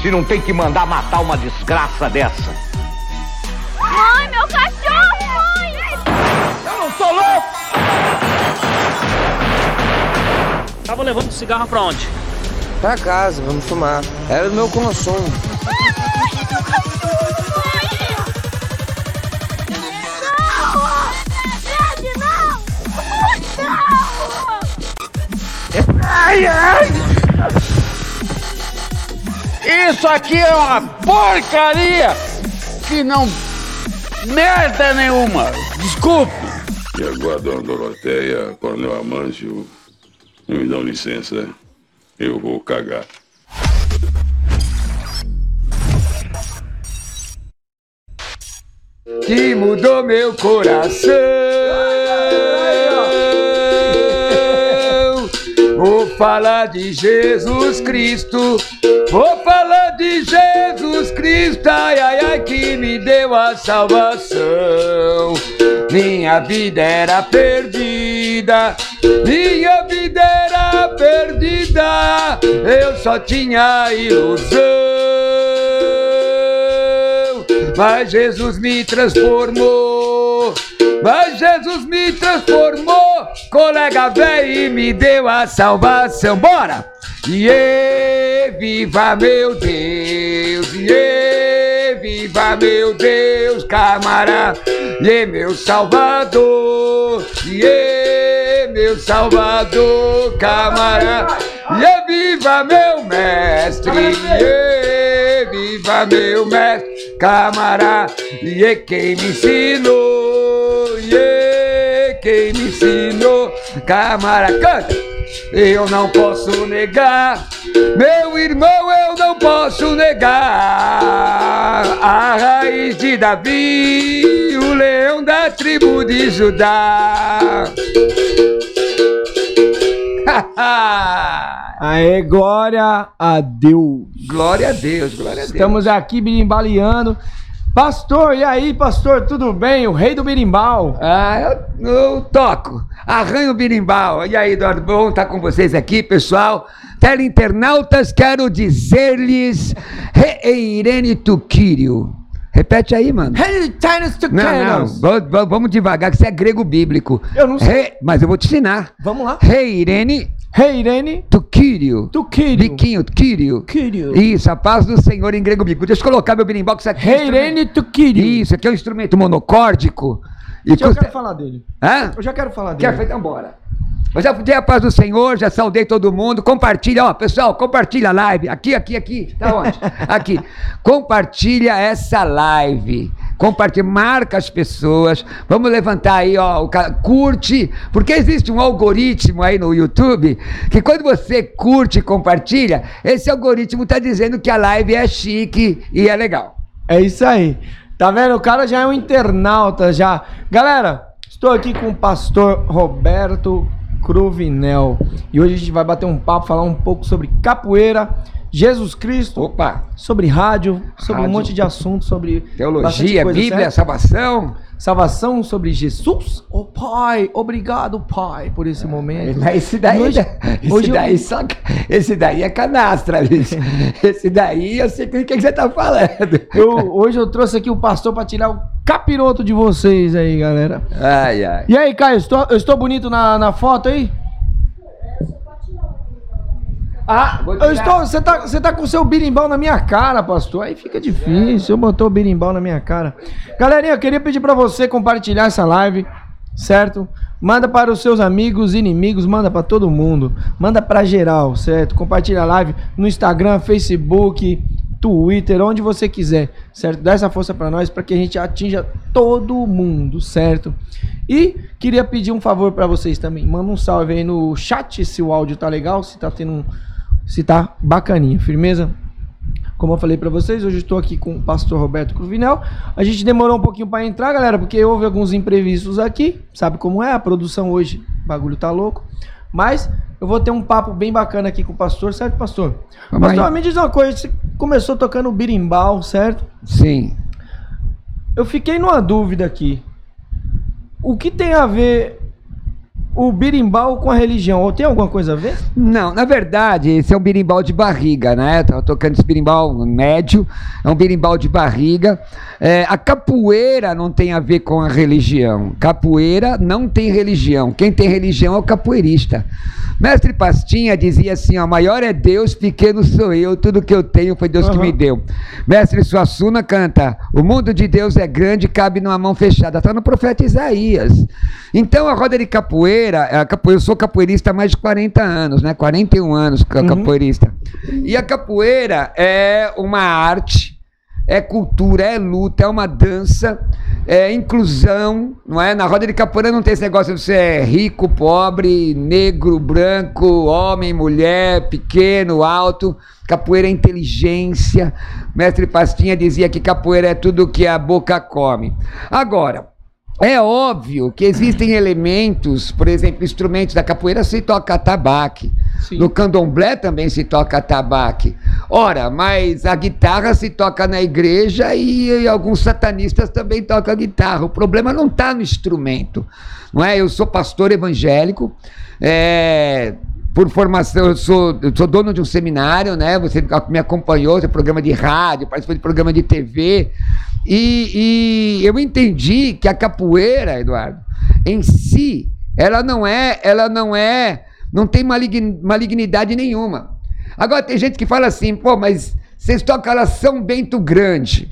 se não tem que mandar matar uma desgraça dessa. Mãe, meu cachorro, mãe! Eu não sou louco! Tava levando cigarro pra onde? Pra casa, vamos fumar. Era o meu consumo. Mãe, meu cachorro, mãe! Não! Não! Não! Ai, ai! Isso aqui é uma porcaria que não. merda nenhuma! Desculpe! E agora, dona Doroteia, Coronel Amâncio, me dão licença, eu vou cagar. Que mudou meu coração. Falar de Jesus Cristo. Vou falar de Jesus Cristo. Ai, ai, ai, que me deu a salvação. Minha vida era perdida. Minha vida era perdida. Eu só tinha ilusão. Mas Jesus me transformou. Mas Jesus me transformou, colega velho, e me deu a salvação. Bora! E viva meu Deus, e viva meu Deus, camarada, e meu Salvador, e meu Salvador, camarada, e viva meu mestre, e viva meu mestre, camarada, e quem me ensinou, quem me ensinou, camarada, canta! Eu não posso negar, meu irmão, eu não posso negar a raiz de Davi, o leão da tribo de Judá. Aê, glória a Deus. glória a Deus, glória a Deus. Estamos aqui birimbaleando. Pastor, e aí, pastor, tudo bem? O rei do birimbau. Ah, eu, eu toco. Arranho o birimbau. E aí, Eduardo, bom estar com vocês aqui, pessoal. Teleinternautas, quero dizer-lhes Reirene Tuquírio. Repete aí, mano. Não, não, vamos devagar, que isso é grego bíblico. Eu não sei. Re- mas eu vou te ensinar. Vamos lá. Reirene Rei Irene Tuquírio. Tuquírio. Biquinho, Quírio. Quírio. Isso, a paz do Senhor em grego bíblico. Deixa eu colocar meu isso aqui é um Rei Irene Tuquírio. Isso, aqui é um instrumento monocórdico. E Eu custa... quero falar dele. Hã? Eu já quero falar Quer dele. então bora. Eu já dei a paz do Senhor, já saudei todo mundo. Compartilha, ó, pessoal, compartilha a live. Aqui, aqui, aqui. Tá onde? aqui. Compartilha essa live. Compartilha, marca as pessoas. Vamos levantar aí, ó, o ca- curte, porque existe um algoritmo aí no YouTube que quando você curte e compartilha, esse algoritmo tá dizendo que a live é chique e é legal. É isso aí. Tá vendo? O cara já é um internauta já. Galera, estou aqui com o pastor Roberto Cruvinel. E hoje a gente vai bater um papo, falar um pouco sobre capoeira, Jesus Cristo, Opa, sobre rádio, sobre um Rádio. monte de assuntos, sobre teologia, coisa, Bíblia, certo? salvação. salvação, sobre Jesus. Oh Pai, obrigado Pai por esse momento. Mas esse daí, Hoje- esse hoje eu- daí só, esse daí é canastra, bicho. Esse daí eu sei o que, que você tá falando. Eu, hoje eu trouxe aqui o pastor para tirar o capiroto de vocês aí, galera. Ai, ai. E aí, Caio, estou, eu estou bonito na, na foto aí? Ah, Eu estou, você tá, você tá com o seu birimbau na minha cara, pastor. Aí fica difícil. Eu botou o birimbau na minha cara. Galerinha, eu queria pedir pra você compartilhar essa live, certo? Manda para os seus amigos, inimigos, manda para todo mundo. Manda pra geral, certo? Compartilha a live no Instagram, Facebook, Twitter, onde você quiser, certo? Dá essa força pra nós para que a gente atinja todo mundo, certo? E queria pedir um favor pra vocês também. Manda um salve aí no chat se o áudio tá legal, se tá tendo um se tá bacaninha, firmeza? Como eu falei pra vocês, hoje eu estou aqui com o pastor Roberto Cruvinel. A gente demorou um pouquinho pra entrar, galera, porque houve alguns imprevistos aqui. Sabe como é? A produção hoje, o bagulho tá louco. Mas eu vou ter um papo bem bacana aqui com o pastor, certo, pastor? Vamos pastor, me diz uma coisa, você começou tocando birimbau, certo? Sim. Eu fiquei numa dúvida aqui. O que tem a ver o birimbau com a religião? Ou tem alguma coisa a ver? Não, na verdade, esse é um birimbau de barriga, né? Tava tocando esse birimbau médio, é um birimbau de barriga. É, a capoeira não tem a ver com a religião. Capoeira não tem religião. Quem tem religião é o capoeirista. Mestre Pastinha dizia assim: ó, maior é Deus, pequeno sou eu, tudo que eu tenho foi Deus que Aham. me deu. Mestre Suassuna canta: O mundo de Deus é grande, cabe numa mão fechada. Está no profeta Isaías. Então a roda de capoeira, capoeira, eu sou capoeirista há mais de 40 anos, né? 41 anos ca- capoeirista. E a capoeira é uma arte, é cultura, é luta, é uma dança, é inclusão, não é? Na roda de capoeira não tem esse negócio de ser rico, pobre, negro, branco, homem, mulher, pequeno, alto. Capoeira é inteligência. Mestre Pastinha dizia que capoeira é tudo que a boca come. Agora, é óbvio que existem elementos, por exemplo, instrumentos da capoeira se toca tabaque. Sim. No candomblé também se toca tabaque. Ora, mas a guitarra se toca na igreja e, e alguns satanistas também tocam guitarra. O problema não está no instrumento. Não é? Eu sou pastor evangélico, é, por formação, eu sou, eu sou dono de um seminário, né? Você me acompanhou, tem programa de rádio, participou de programa de TV. E, e eu entendi que a capoeira, Eduardo, em si, ela não é, ela não é, não tem malign- malignidade nenhuma. Agora tem gente que fala assim, pô, mas vocês tocam lá São Bento Grande.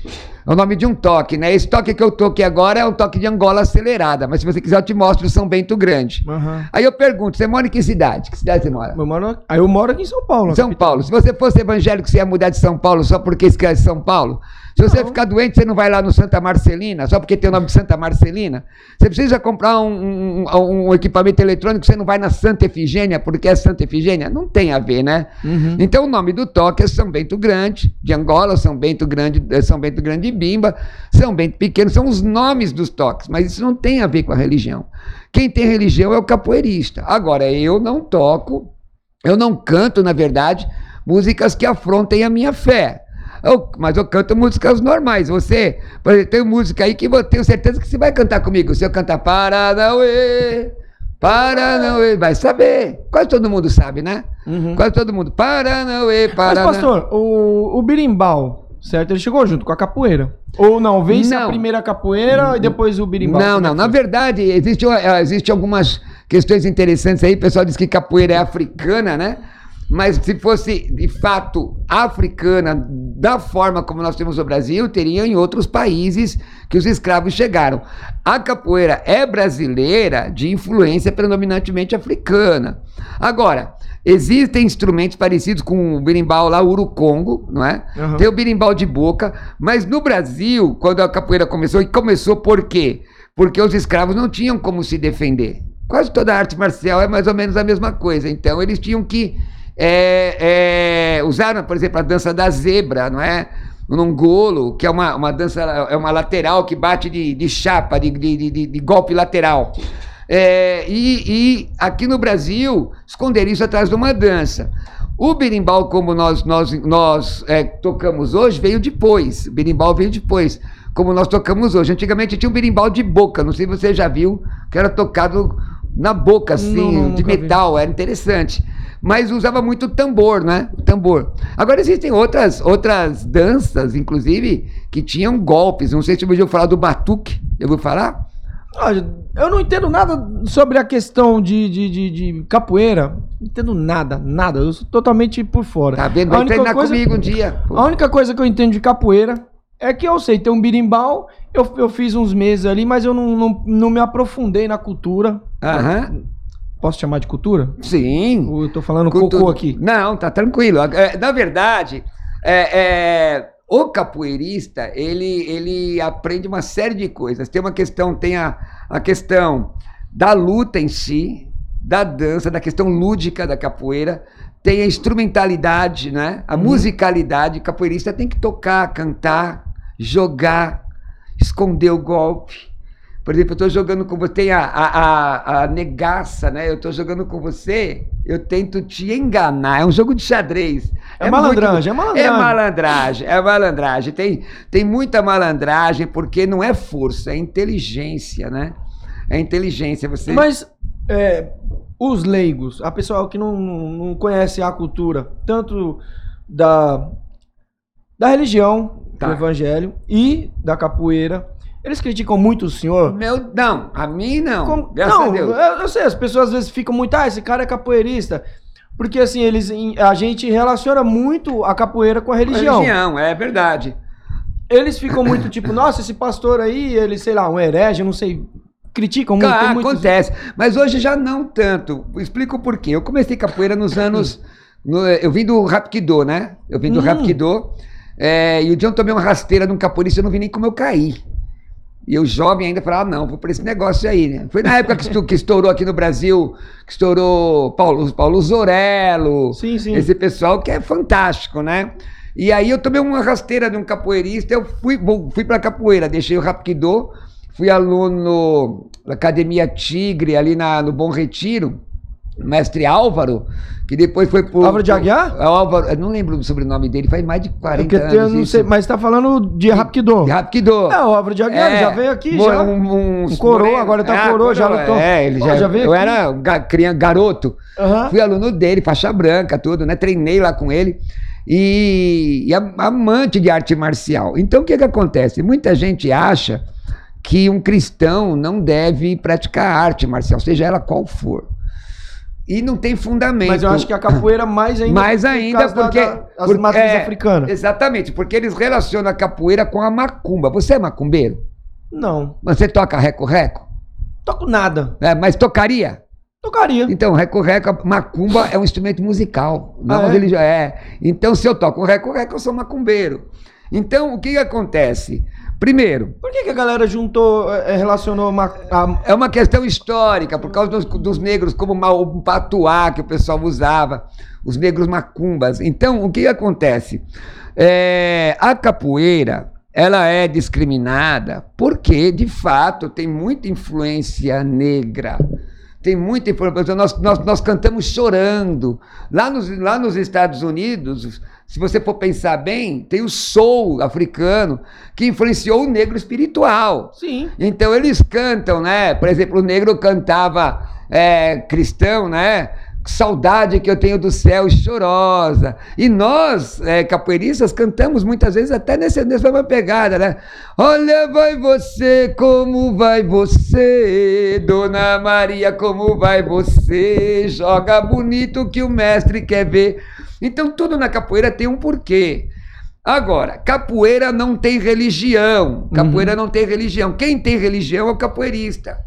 É o nome de um toque, né? Esse toque que eu toquei agora é um toque de Angola acelerada, mas se você quiser eu te mostro São Bento Grande. Aham. Aí eu pergunto, você mora em que cidade? Que cidade você mora? Eu moro, aí eu moro aqui em São Paulo. São Paulo. Se você fosse evangélico, você ia mudar de São Paulo só porque escreve São Paulo? Se você ficar doente, você não vai lá no Santa Marcelina, só porque tem o nome de Santa Marcelina? Você precisa comprar um, um- um equipamento eletrônico, você não vai na Santa Efigênia, porque é Santa Efigênia? Não tem a ver, né? Então o nome do toque é São Bento Grande, de Angola, São Bento Grande, eh, São Bento Grande de Bimba, São Bento Pequeno, são os nomes dos toques, mas isso não tem a ver com a religião. Quem tem religião é o capoeirista. Agora, eu não toco eu não canto, na verdade, músicas que afrontem a minha fé. Eu- mas eu canto músicas normais. Você, por exemplo, tem música aí que eu tenho certeza que você vai cantar comigo. Se eu cantar Paranauê, Paranauê, vai saber. Quase todo mundo sabe, né? Quase todo mundo. Paranauê, Mas, Paranauê. pastor, o, o birimbau, certo? Ele chegou junto com a capoeira. Ou não, vence a Não. primeira capoeira e depois o birimbau. Não, é não. que Na verdade, existe, eh, existe algumas questões interessantes aí. O pessoal diz que capoeira é africana, né? Mas se fosse de fato africana, da forma como nós temos no Brasil, teria em outros países que os escravos chegaram. A capoeira é brasileira de influência predominantemente africana. Agora, existem instrumentos parecidos com o berimbau lá, o urucongo, não é? Aham. Tem o berimbau de boca, mas no Brasil, quando a capoeira começou, e começou por quê? Porque os escravos não tinham como se defender. Quase toda arte marcial é mais ou menos a mesma coisa. Então eles tinham que é, é, usar, por exemplo, a dança da zebra, não é? O nongolo, que é uma, uma dança, é uma lateral que bate de, de chapa, de, de, de- de golpe lateral. É, e, e aqui no Brasil, esconder isso atrás de uma dança. O berimbau, como nós, nós, nós é, tocamos hoje, veio depois. O berimbau veio depois, como nós tocamos hoje. Antigamente tinha um berimbau de boca, não sei se você já viu, que era tocado na boca, assim, Não, não, de nunca vi. metal, era interessante. Mas usava muito tambor, né? Tambor. Agora existem outras, outras danças, inclusive, que tinham golpes. Não sei se você ouviu falar do batuque. Eu vou falar? Eu não entendo nada sobre a questão de, de, de, de capoeira. Não entendo nada, nada. Eu sou totalmente por fora. Tá vendo? A Vai única treinar coisa- comigo um dia. Pô. A única coisa que eu entendo de capoeira é que eu sei, tem um birimbau, eu, eu fiz uns meses ali, mas eu não, não, não me aprofundei na cultura. Aham. Posso chamar de cultura? Sim. Ou eu tô falando cocô aqui? Não, tá tranquilo. É, na verdade, é, é, o capoeirista, ele, ele aprende uma série de coisas. Tem uma questão, tem a, a questão da luta em si, da dança, da questão lúdica da capoeira, tem a instrumentalidade, né? A musicalidade. Capoeirista tem que tocar, cantar, jogar, esconder o golpe. Por exemplo, eu estou jogando com você, tem a, a, a, a negaça, né? Eu estou jogando com você, eu tento te enganar. É um jogo de xadrez. É malandragem, é malandragem. É malandragem, é malandragem. Tem, tem muita malandragem, porque não é força, é inteligência, né? É inteligência. Você... Mas é, os leigos, a pessoa que não, não não conhece a cultura, tanto da, da religião, Tá. do evangelho e da capoeira, eles criticam muito o senhor. Meu, não, a mim não. Como- Graças não, a Deus. Eu, eu sei, as pessoas às vezes ficam muito, ah, esse cara é capoeirista. Porque assim, eles, a gente relaciona muito a capoeira com a religião. Religião, é verdade. Eles ficam muito tipo, nossa, esse pastor aí, ele, sei lá, um herege, não sei. Criticam muito. Ah, muitos- acontece. Mas hoje já não tanto. Explico por quê. Eu comecei capoeira nos anos. no- eu vim do Rapkido, né? Eu vim do Hum. Rapkido. é, e o dia eu tomei uma rasteira de um capoeirista, eu não vi nem como eu caí. E eu jovem ainda falava, ah, não, vou pra esse negócio aí, né? Foi na época que, estourou aqui no Brasil, que estourou Paulo, Paulo Zorello, Sim, sim. esse pessoal que é fantástico, né? E aí eu tomei uma rasteira de um capoeirista, eu fui, fui pra capoeira, deixei o Rapkido, fui aluno da Academia Tigre, ali na, no Bom Retiro, mestre Álvaro, que depois foi pro... Álvaro de Aguiar? pro- Álvaro, eu não lembro o sobrenome dele, faz mais de 40 Porque anos eu não isso. sei, mas tá falando de Rapkido. De Rapkido. É, o Álvaro de Aguiar, É, já veio aqui, já. Um, Um coroa, agora tá coroa, já lutou. É, ele já, já veio Eu aqui. era um ga- criança, garoto. Aham. Fui aluno dele, faixa branca, tudo, né? Treinei lá com ele. E, e am- amante de arte marcial. Então, o que que acontece? Muita gente acha que um cristão não deve praticar arte marcial, seja ela qual for. E não tem fundamento. Mas eu acho que a capoeira mais ainda. Mais ainda da- porque. da- as por- é, africanas. Exatamente, porque eles relacionam a capoeira com a macumba. Você é macumbeiro? Não. Você toca reco-reco? Toco nada. É, mas tocaria? Tocaria. Então, reco-reco, macumba é um instrumento musical. Não é Ah, é? religião. É. Então, se eu toco reco-reco, eu sou macumbeiro. Então, o que, que acontece? Primeiro, Por que, que a galera juntou, é, relacionou uma, a- é uma questão histórica, por causa dos, dos negros, como o patuá que o pessoal usava, os negros macumbas. Então, o que acontece? É, a capoeira, ela é discriminada porque, de fato, tem muita influência negra. Tem muita influência. Nós, nós, nós cantamos chorando. Lá nos, lá nos Estados Unidos, se você for pensar bem, tem o soul africano que influenciou o negro espiritual. Sim. Então eles cantam, né? Por exemplo, o negro cantava é, cristão, né? Saudade que eu tenho do céu chorosa. E nós, é, capoeiristas, cantamos muitas vezes até nesse, nessa mesma pegada, né? Olha, vai você, como vai você, Dona Maria, como vai você? Joga bonito que o mestre quer ver. Então tudo na capoeira tem um porquê. Agora, capoeira não tem religião. Capoeira não tem religião. Quem tem religião é o capoeirista.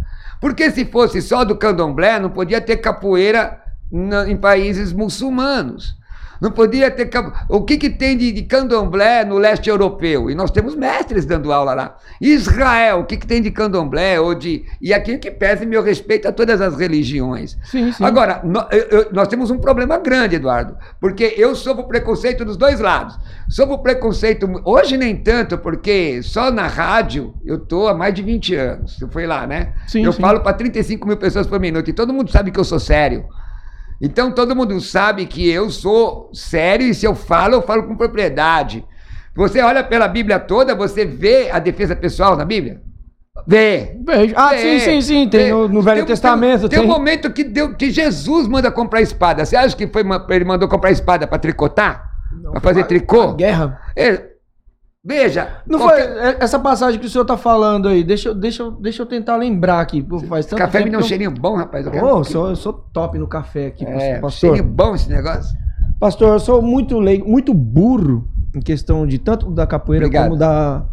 Porque se fosse só do candomblé, não podia ter capoeira na- em países muçulmanos. Não podia ter. O que, que tem de, de candomblé no leste europeu? E nós temos mestres dando aula lá. Israel, o que, que tem de candomblé? Ou de... E aqui que pese meu respeito a todas as religiões. Sim, sim. Agora, nó- eu- nós temos um problema grande, Eduardo, porque eu sofro preconceito dos dois lados. Sofro preconceito, hoje nem tanto, porque só na rádio eu tô há mais de 20 anos. Você foi lá, né? Sim, eu falo para 35 mil pessoas por minuto e todo mundo sabe que eu sou sério. Então todo mundo sabe que eu sou sério e se eu falo, eu falo com propriedade. Você olha pela Bíblia toda, você vê a defesa pessoal na Bíblia? Vê. Vejo. Ah, sim, É, sim, sim. Tem no, no Velho tem- Testamento. Tem, Tem, um momento que, deu, que Jesus manda comprar espada. Você acha que foi uma- ele mandou comprar espada para tricotar? Para fazer a tricô? guerra. É, veja. Não qualquer- foi é- essa passagem que o senhor tá falando aí. Deixa, eu- deixa, eu- deixa eu tentar lembrar aqui. Pô, faz tanto Café me dá um cheirinho bom, rapaz. Eu eu sou, eu sou top no café aqui, é, pastor. cheirinho bom esse negócio. Pastor, eu sou muito leigo, muito burro em questão de tanto da capoeira Obrigado. como da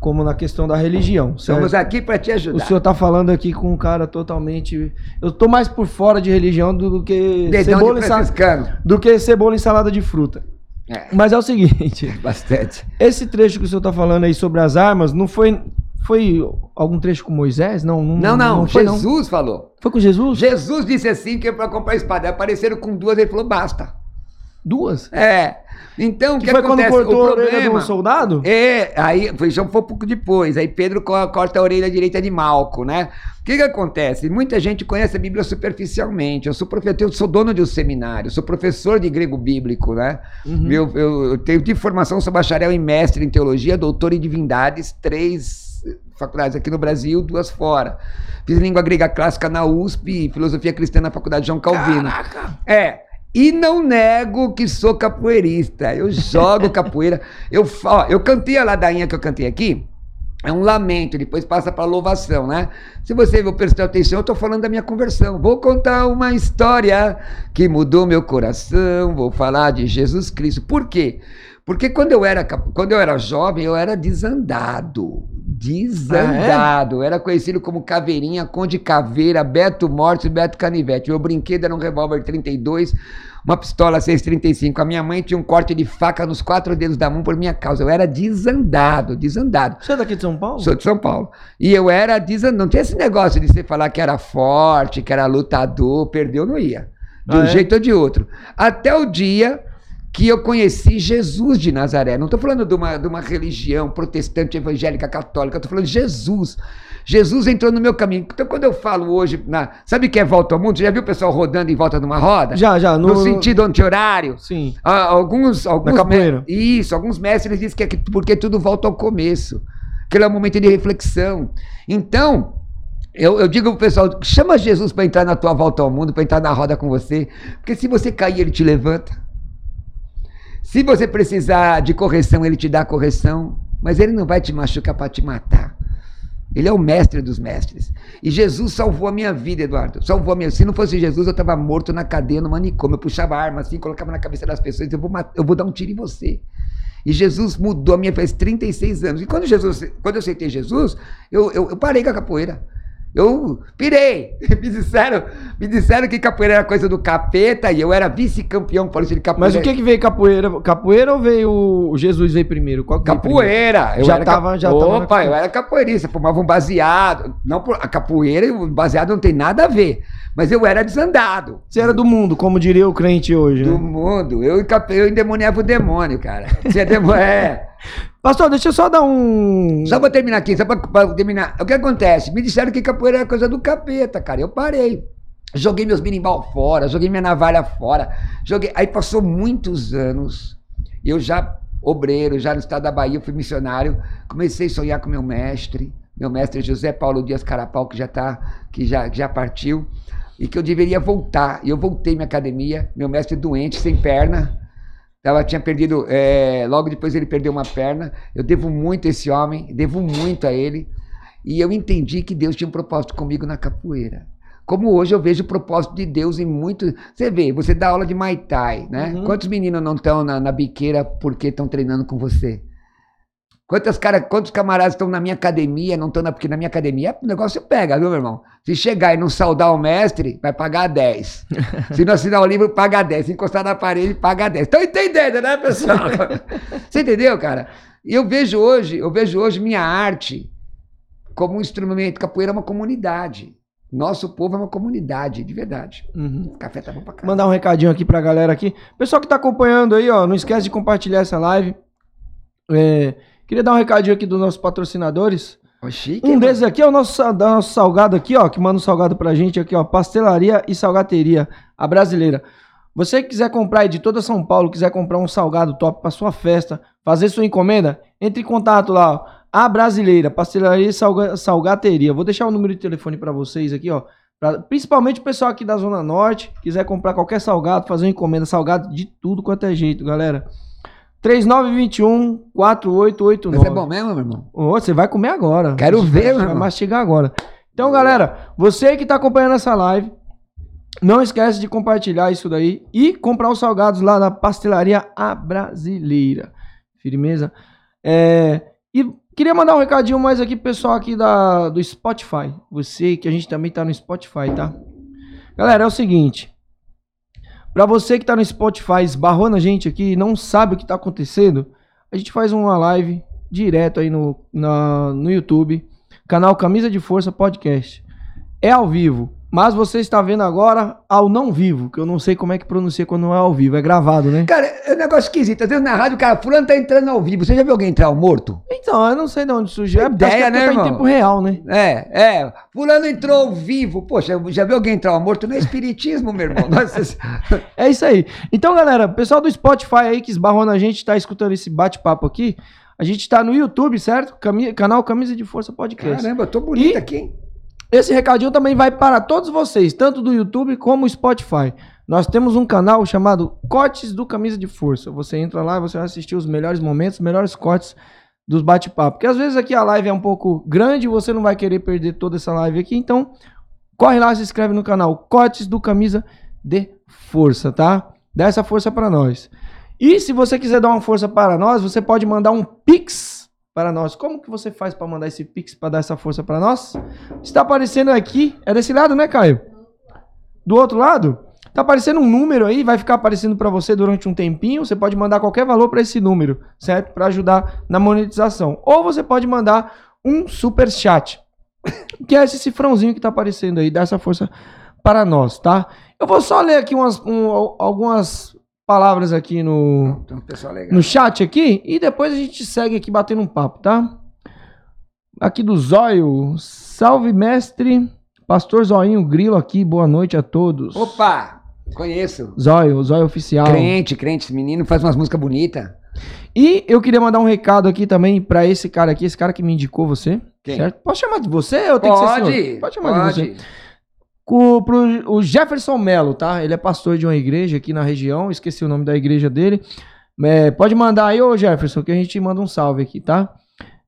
como na questão da religião. Estamos certo? aqui para te O ajudar. senhor tá falando aqui com um cara totalmente. Eu tô mais por fora de religião do, que Dedão cebola de sal- franciscano. do que cebola e salada de fruta. É, Mas é o seguinte, bastante. esse trecho que o senhor tá falando aí sobre as armas não foi foi algum trecho com Moisés? Não, não, Não, não, foi, não. Jesus falou. Foi com Jesus? Jesus disse assim que é para comprar espada. Apareceram com duas, ele falou, basta. Duas? É. Então, o que, Que foi quando acontece? cortou o a orelha problema do soldado? É, aí foi já um pouco depois. Aí Pedro co- corta a orelha direita de Malco, né? O que, que acontece? Muita gente conhece a Bíblia superficialmente. Eu sou professor, eu sou dono de um seminário, sou professor de grego bíblico, né? Uhum. Eu, eu- eu tenho de formação, sou bacharel em mestre em teologia, doutor em divindades, três faculdades aqui no Brasil, duas fora. Fiz língua grega clássica na USP, filosofia cristã na faculdade João Calvino. É. E não nego que sou capoeirista. Eu jogo capoeira. Eu, ó, eu cantei a ladainha que eu cantei aqui. É um lamento, depois passa para louvação, né? Se você prestar atenção, eu estou falando da minha conversão. Vou contar uma história que mudou meu coração. Vou falar de Jesus Cristo. Por quê? Porque quando eu era, quando eu era jovem, eu era desandado. Desandado. Eu era conhecido como Caveirinha, Conde Caveira, Beto Morte e Beto Canivete. Meu brinquedo era um revólver 32, uma pistola 635. A minha mãe tinha um corte de faca nos quatro dedos da mão por minha causa. Eu era desandado, desandado. Você é daqui de São Paulo? Sou de São Paulo. E eu era desandado. Não tinha esse negócio de você falar que era forte, que era lutador, perdeu, não ia. De Ah, um é? jeito ou de outro. Até o dia que eu conheci Jesus de Nazaré. Não estou falando de uma, de uma religião protestante, evangélica, católica. Estou falando de Jesus. Jesus entrou no meu caminho. Então, quando eu falo hoje, na, sabe o que é volta ao mundo? Você já viu o pessoal rodando em volta de uma roda? Já, já. No, sentido anti-horário? Sim. Ah, alguns, alguns capoeira. me- Isso, alguns mestres dizem que é que- porque tudo volta ao começo. Aquele é um momento de reflexão. Então, eu, eu digo pro pessoal, chama Jesus para entrar na tua volta ao mundo, para entrar na roda com você, porque se você cair, ele te levanta. Se você precisar de correção, ele te dá correção, mas ele não vai te machucar para te matar. Ele é o mestre dos mestres. E Jesus salvou a minha vida, Eduardo. Salvou a minha. Se não fosse Jesus, eu estava morto na cadeia, no manicômio. Eu puxava arma assim, colocava na cabeça das pessoas, eu vou, mat- eu vou dar um tiro em você. E Jesus mudou a minha faz 36 anos. E quando, Jesus, quando eu aceitei Jesus, eu, eu, eu parei com a capoeira. Eu pirei. Me disseram, me disseram que capoeira era coisa do capeta e eu era vice-campeão paulista de capoeira. Mas o que que veio capoeira? Capoeira ou veio o Jesus veio primeiro? Qual Capoeira. Eu Já tava- já tava na Opa, capoeira. eu era capoeirista, fumava um baseado. Não por... A capoeira e o baseado não tem nada a ver. Mas eu era desandado. Você era do mundo, como diria o crente hoje, Do né? mundo. Eu, eu endemoniava o demônio, cara. Demônio. É. Pastor, deixa eu só dar um. Só pra terminar aqui, só pra, pra terminar. O que acontece? Me disseram que capoeira era coisa do capeta, cara. Eu parei. Joguei meus berimbau fora, joguei minha navalha fora. Joguei. Aí passou muitos anos. Eu já, obreiro, já no estado da Bahia, fui missionário. Comecei a sonhar com meu mestre, meu mestre José Paulo Dias Carapau, que já tá, que já, que já partiu, e que eu deveria voltar. E eu voltei minha academia, meu mestre doente, sem perna. Ela tinha perdido, é, logo depois ele perdeu uma perna. Eu devo muito a esse homem, devo muito a ele. E eu entendi que Deus tinha um propósito comigo na capoeira. Como hoje eu vejo o propósito de Deus em muito. Você vê, você dá aula de Muay Thai, né? Uhum. Quantos meninos não estão na, na biqueira porque estão treinando com você? Quantas cara, quantos camaradas estão na minha academia, não estão na. Porque na minha academia o negócio pega, viu, meu irmão? Se chegar e não saudar o mestre, vai pagar 10. Se não assinar o livro, paga 10. Se encostar na parede, paga 10. Estão entendendo, né, pessoal? Você entendeu, cara? E eu vejo hoje, eu vejo hoje minha arte como um instrumento. Capoeira é uma comunidade. Nosso povo é uma comunidade, de verdade. Uhum. Café tá bom pra cá. Mandar um recadinho aqui pra galera aqui. Pessoal que tá acompanhando aí, ó, não esquece de compartilhar essa live. É, queria dar um recadinho aqui dos nossos patrocinadores. Oxi, Um desses aqui é o nosso, nosso salgado aqui, ó, que manda um salgado pra gente aqui, ó, Pastelaria e Salgateria, a brasileira. Você que quiser comprar aí de toda São Paulo, quiser comprar um salgado top pra sua festa, fazer sua encomenda, entre em contato lá, ó, a brasileira, Pastelaria e Salga- Salgateria. Vou deixar o número de telefone pra vocês aqui, ó. pra- principalmente o pessoal aqui da Zona Norte, quiser comprar qualquer salgado, fazer uma encomenda, salgado de tudo quanto é jeito, galera. 3921 4889. Mas é bom mesmo, meu irmão? Ô, você vai comer agora. Quero Você ver, vai- meu Vai irmão. mastigar agora. Então, galera, você que tá acompanhando essa live, não esquece de compartilhar isso daí e comprar os salgados lá na pastelaria A Brasileira. Firmeza? É, e queria mandar um recadinho mais aqui pro pessoal aqui da, do Spotify. Você que a gente também tá no Spotify, tá? Galera, é o seguinte. Pra você que tá no Spotify, esbarrou na gente aqui e não sabe o que tá acontecendo, a gente faz uma live direto aí no, na, no YouTube. canal Camisa de Força Podcast. É ao vivo, mas você está vendo agora ao não vivo, que eu não sei como é que pronuncia quando não é ao vivo, é gravado, né? Cara, é um negócio esquisito. Às vezes na rádio, o cara, fulano tá entrando ao vivo. Você já viu alguém entrar ao morto? Então, eu não sei de onde surgiu. É Ideia, é né, tá irmão? em tempo real, né? É, é. Fulano entrou ao vivo. Poxa, já viu alguém entrar ao morto? Não é espiritismo, meu irmão. Nossa, É isso aí. Então, galera, pessoal do Spotify aí que esbarrou na gente, tá escutando esse bate-papo aqui. A gente tá no YouTube, certo? Cami- canal Camisa de Força Podcast. caramba, eu tô bonito E- aqui, hein? Esse recadinho também vai para todos vocês, tanto do YouTube como Spotify. Nós temos um canal chamado Cortes do Camisa de Força. Você entra lá e você vai assistir os melhores momentos, os melhores cortes dos bate-papo. Porque às vezes aqui a live é um pouco grande e você não vai querer perder toda essa live aqui. Então, corre lá, se inscreve no canal Cortes do Camisa de Força, tá? Dá essa força para nós. E se você quiser dar uma força para nós, você pode mandar um Pix para nós. Como que você faz para mandar esse Pix para dar essa força para nós? Está aparecendo aqui, é desse lado, né, Caio? Do outro lado? Tá aparecendo um número aí, vai ficar aparecendo para você durante um tempinho. Você pode mandar qualquer valor para esse número, certo? Para ajudar na monetização. Ou você pode mandar um super chat, que é esse cifrãozinho que tá aparecendo aí, dá essa força para nós, tá? Eu vou só ler aqui umas, um, algumas palavras aqui no, no chat aqui e depois a gente segue aqui batendo um papo, tá? Aqui do Zóio. Salve, mestre. Pastor Zoinho Grilo aqui. Boa noite a todos. Opa! Conheço. Zóio, Zóio Oficial. Crente, crente, esse menino faz umas músicas bonitas. E eu queria mandar um recado aqui também pra esse cara aqui, esse cara que me indicou você. Quem? Certo? Posso chamar de você ou tem que ser Pode, senhor? Pode chamar de pode. você. Co- pro, o Jefferson Melo, tá? Ele é pastor de uma igreja aqui na região. Esqueci o nome da igreja dele. É, pode mandar aí, ô Jefferson, que a gente manda um salve aqui, tá?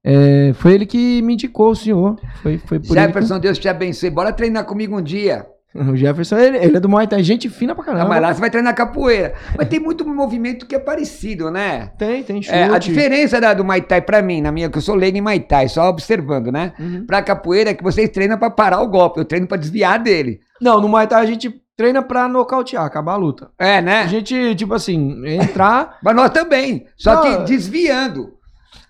É, foi ele que me indicou o senhor. Foi, foi por Jefferson, Deus te abençoe. Bora treinar comigo um dia. O Jefferson, ele, ele é do Muay Thai, gente fina pra Ah, caramba. mas lá você vai treinar capoeira. Mas tem muito movimento que é parecido, né? Tem, tem chute. É, a diferença da, do Muay Thai pra mim, na minha, que eu sou leigo em Muay Thai, só observando, né? Uhum. Pra capoeira é que vocês treinam pra parar o golpe, eu treino pra desviar dele. Não, no Muay Thai a gente treina pra nocautear, acabar a luta. É, A né? gente, tipo assim, entrar... Mas nós também, só Não, que desviando.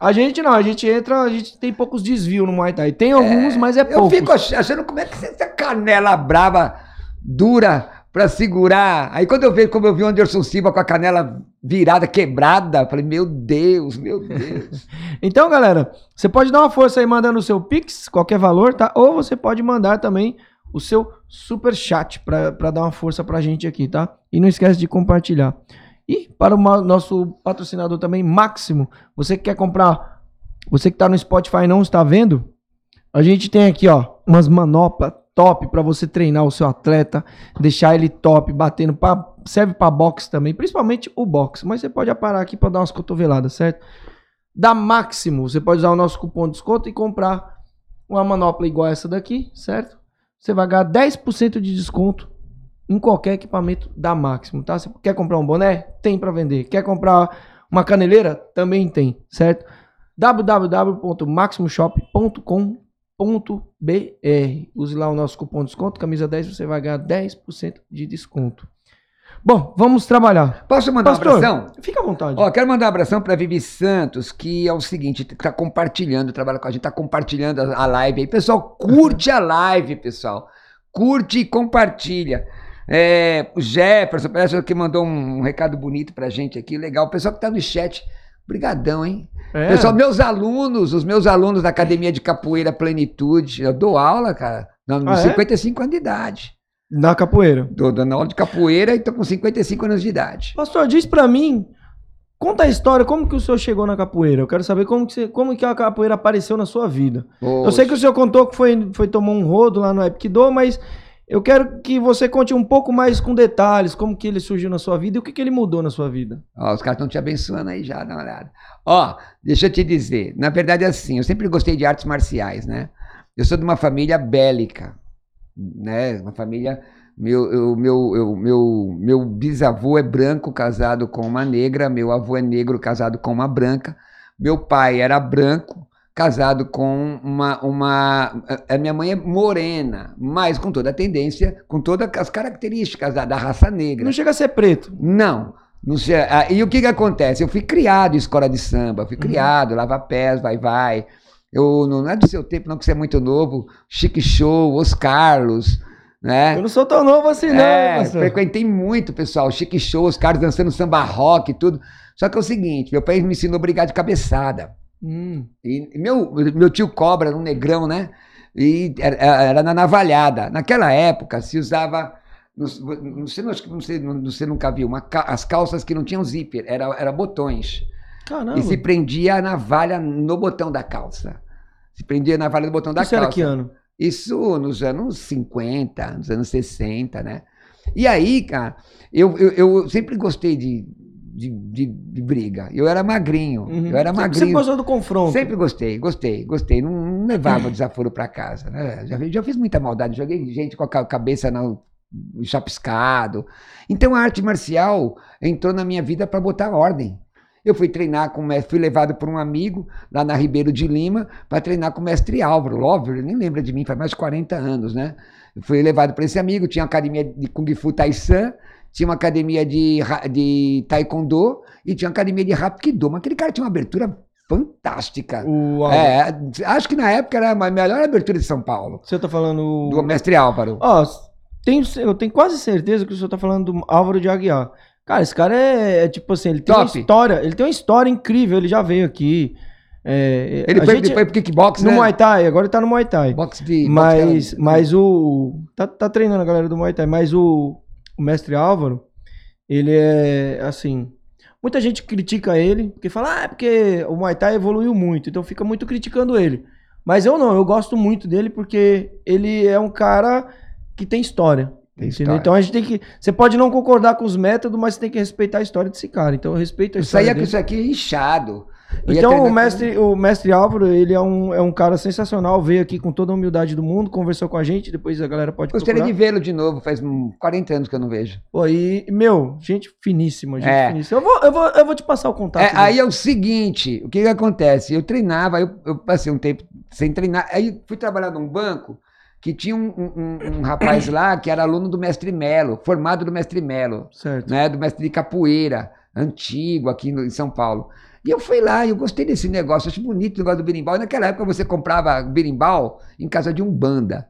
A gente não, a gente entra, a gente tem poucos desvios no Muay Thai. Tem alguns, mas é Eu poucos. fico ach- achando como é que essa canela brava, dura, pra segurar. Aí quando eu vejo, como eu vi o Anderson Silva com a canela virada, quebrada, eu falei, meu Deus, meu Deus. Então, galera, você pode dar uma força aí mandando o seu Pix, qualquer valor, tá? Ou você pode mandar também o seu super chat pra dar uma força pra gente aqui, tá? E não esquece de compartilhar. E para o nosso patrocinador também, Máximo, você que quer comprar, você que tá no Spotify e não está vendo, a gente tem aqui, ó, umas manoplas top pra você treinar o seu atleta, deixar ele top, batendo, pra, serve pra boxe também, principalmente o boxe, mas você pode aparar aqui pra dar umas cotoveladas, certo? Da Máximo, você pode usar o nosso cupom de desconto e comprar uma manopla igual essa daqui, certo? Você vai ganhar 10% de desconto em qualquer equipamento da Máximo, tá? Você quer comprar um boné? Tem pra vender. Quer comprar uma caneleira? Também tem, certo? www.maximoshop.com.br Use lá o nosso cupom de desconto, camisa 10, você vai ganhar 10% de desconto. Bom, vamos trabalhar. Posso mandar um Pastor, abração? fica à vontade. Ó, quero mandar um abração para Vivi Santos, que é o seguinte, tá compartilhando, trabalha com a gente, tá compartilhando a, a live aí. Pessoal, curte a live, pessoal. Curte e compartilha. É, o Jefferson, parece que mandou um, um recado bonito pra gente aqui, legal. O pessoal que tá no chat, brigadão, hein? É. Pessoal, meus alunos, os meus alunos da Academia de Capoeira Plenitude, eu dou aula, cara, Ah, é? 55 anos de idade. Na capoeira. Tô dando aula de capoeira e tô com 55 anos de idade. Pastor, diz pra mim, conta a história, como que o senhor chegou na capoeira? Eu quero saber como que, você, como que a capoeira apareceu na sua vida. Eu sei que o senhor contou que foi, foi tomar um rodo lá no Epic Do, mas eu quero que você conte um pouco mais com detalhes, como que ele surgiu na sua vida e o que, que ele mudou na sua vida. Ó, os caras estão te abençoando aí já, dá uma olhada. Ó, deixa eu te dizer, na verdade é assim, eu sempre gostei de artes marciais, né? Eu sou de uma família bélica, né? Uma família, meu, eu, meu, eu, meu, meu bisavô é branco casado com uma negra, meu avô é negro casado com uma branca, meu pai era branco casado com uma, uma, a minha mãe é morena, mas com toda a tendência, com todas as características da, da raça negra. Não chega a ser preto. Não. não ah, e o que que acontece? Eu fui criado em escola de samba, fui criado, lava pés, vai, vai. Eu, não, não é do seu tempo, não, que você é muito novo. Chique Show, Os Carlos, né? Eu não sou tão novo assim, não, É, frequentei muito, pessoal. Chique Show, os caras dançando samba rock e tudo. Só que é o seguinte, meu pai me ensinou a brigar de cabeçada. Hum. E meu, meu tio Cobra era um negrão, né? E era, era na navalhada. Naquela época se usava. Não, não sei, não sei, não- você nunca viu, uma as calças que não tinham zíper, era, era botões. Caramba. E se prendia a navalha no botão da calça. Se prendia a navalha no botão da Isso era calça. que ano? Isso nos anos 50, nos anos 60, né? E aí, cara, eu, eu, eu sempre gostei de, de, de, de briga. Eu era magrinho. Uhum. Eu era Sempre- magrinho. Sempre gostou do confronto. Sempre gostei, gostei, gostei. Não, não levava desaforo pra casa. Né? Já, já fiz muita maldade, joguei gente com a ca- cabeça na, chapiscado. Então a arte marcial entrou na minha vida para botar ordem. Eu fui treinar com o mestre, fui levado por um amigo lá na Ribeiro de Lima para treinar com o mestre Álvaro. O Álvaro, ele nem lembra de mim, faz mais de 40 anos, né? Eu fui levado para esse amigo, tinha uma academia de Kung Fu Taisan, tinha uma academia de, de Taekwondo e tinha uma academia de Hapkido. Mas aquele cara tinha uma abertura fantástica. O. É, acho que na época era a melhor abertura de São Paulo, Você tá falando. do mestre Álvaro. Ó, tenho, eu tenho quase certeza que o senhor tá falando do Álvaro de Aguiar. Cara, esse cara é, é tipo assim, ele tem uma Top. história, ele tem uma história incrível, ele já veio aqui. É, Ele foi, gente- ele foi pro kickbox, no né? Muay Thai, agora ele tá no Muay Thai. Boxe de, Mas, boxe mas o. Tá, tá treinando a galera do Muay Thai, mas o, o mestre Álvaro, ele é assim. Muita gente critica ele, porque fala, ah, é porque o Muay Thai evoluiu muito, então fica muito criticando ele. Mas eu não, eu gosto muito dele porque ele é um cara que tem história. Tem história. Então a gente tem que. Você pode não concordar com os métodos, mas você tem que respeitar a história desse cara. Então eu respeito a Eu história. saía com dele. isso aqui inchado. Então o mestre, o mestre Álvaro, ele é um, é um cara sensacional, veio aqui com toda a humildade do mundo, conversou com a gente, depois a galera pode Gostaria procurar. de vê-lo de novo, faz hum, 40 anos que eu não vejo. Pô, e, meu, gente finíssima, gente É. finíssima. Eu vou, eu, vou, eu vou te passar o contato. É, aí é o seguinte, o que, que acontece? Eu treinava, eu, eu passei um tempo sem treinar, aí fui trabalhar num banco que tinha um, um- um- um rapaz lá que era aluno do mestre Melo, formado do mestre Melo, Certo. né, do mestre de capoeira, antigo aqui no- em São Paulo. E eu fui lá, eu gostei desse negócio, acho bonito o negócio do berimbau. Naquela época você comprava berimbau em casa de umbanda.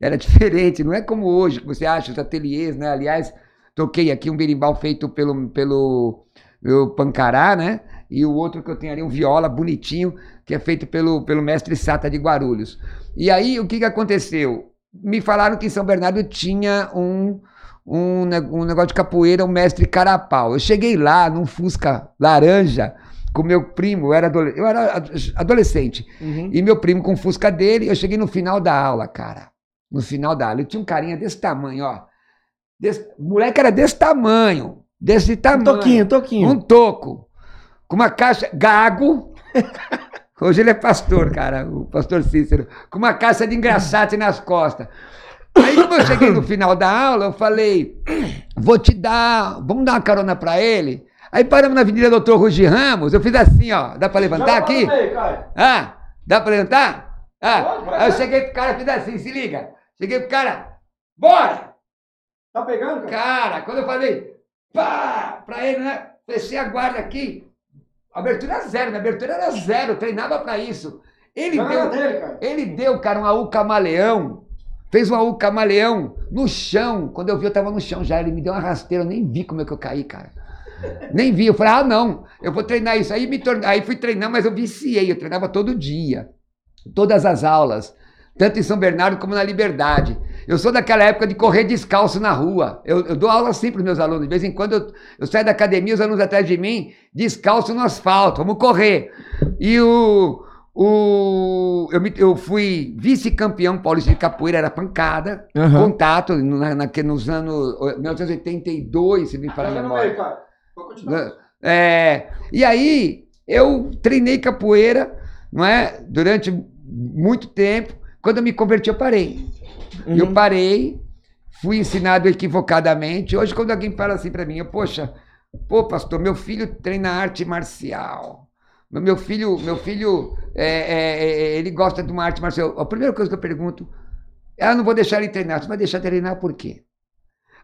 Era diferente, não é como hoje, que você acha os ateliês, né? Aliás, toquei aqui um berimbau feito pelo, pelo, pelo Pancará, né? E o outro que eu tenho ali, um viola bonitinho, que é feito pelo, pelo mestre Sata de Guarulhos. E aí, o que, que aconteceu? Me falaram que em São Bernardo tinha um, um, um negócio de capoeira, o mestre Carapau. Eu cheguei lá num Fusca laranja com meu primo, eu era, adole- eu era ad- adolescente, Uhum. e meu primo com o Fusca dele, eu cheguei no final da aula, cara. No final da aula. Eu tinha um carinha desse tamanho, ó. Desse, o moleque era desse tamanho. Desse Um tamanho. toquinho, toquinho. Um toco. Com uma caixa. Gago. Hoje ele é pastor, cara, o pastor Cícero. Com uma caixa de engraxate nas costas. Aí, quando eu cheguei no final da aula, eu falei: vou te dar. Vamos dar uma carona pra ele? Aí paramos na Avenida Doutor Rugi Ramos. Eu fiz assim, ó. Dá pra levantar aqui? Ah, dá pra levantar? Ah, aí eu cheguei pro cara, fiz assim, se liga. Cheguei pro cara, bora! Tá pegando, cara? Cara, quando eu falei, pá, pra ele, né? Fechei a guarda aqui. Abertura zero, minha abertura era zero, treinava pra isso. Ele na deu, dele, cara. ele deu, cara, um AU camaleão. Fez um AU camaleão no chão. Quando eu vi, eu tava no chão já. Ele me deu uma rasteira, eu nem vi como é que eu caí, cara. Nem vi. Eu falei, ah, não, eu vou treinar isso. Aí, me torne... Aí fui treinar, mas eu viciei. Eu treinava todo dia. Todas as aulas. Tanto em São Bernardo como na Liberdade. Eu sou daquela época de correr descalço na rua. Eu, eu dou aula sempre para meus alunos. De vez em quando eu, eu saio da academia, os alunos atrás de mim, descalço no asfalto. Vamos correr. E o. o eu, me- eu fui vice-campeão paulista de capoeira, era pancada, Aham. contato, na, na, nos anos 1982, se me falar a memória. cara. Continuar. É, e aí, eu treinei capoeira, não é? Durante muito tempo. Quando eu me converti, eu parei. Uhum. Eu parei, fui ensinado equivocadamente. Hoje, quando alguém fala assim pra mim, eu, poxa, pô, pastor, meu filho treina arte marcial. Meu filho, meu filho, é, é, é, ele gosta de uma arte marcial. A primeira coisa que eu pergunto, ah, não vou deixar ele treinar. Você vai deixar ele treinar por quê?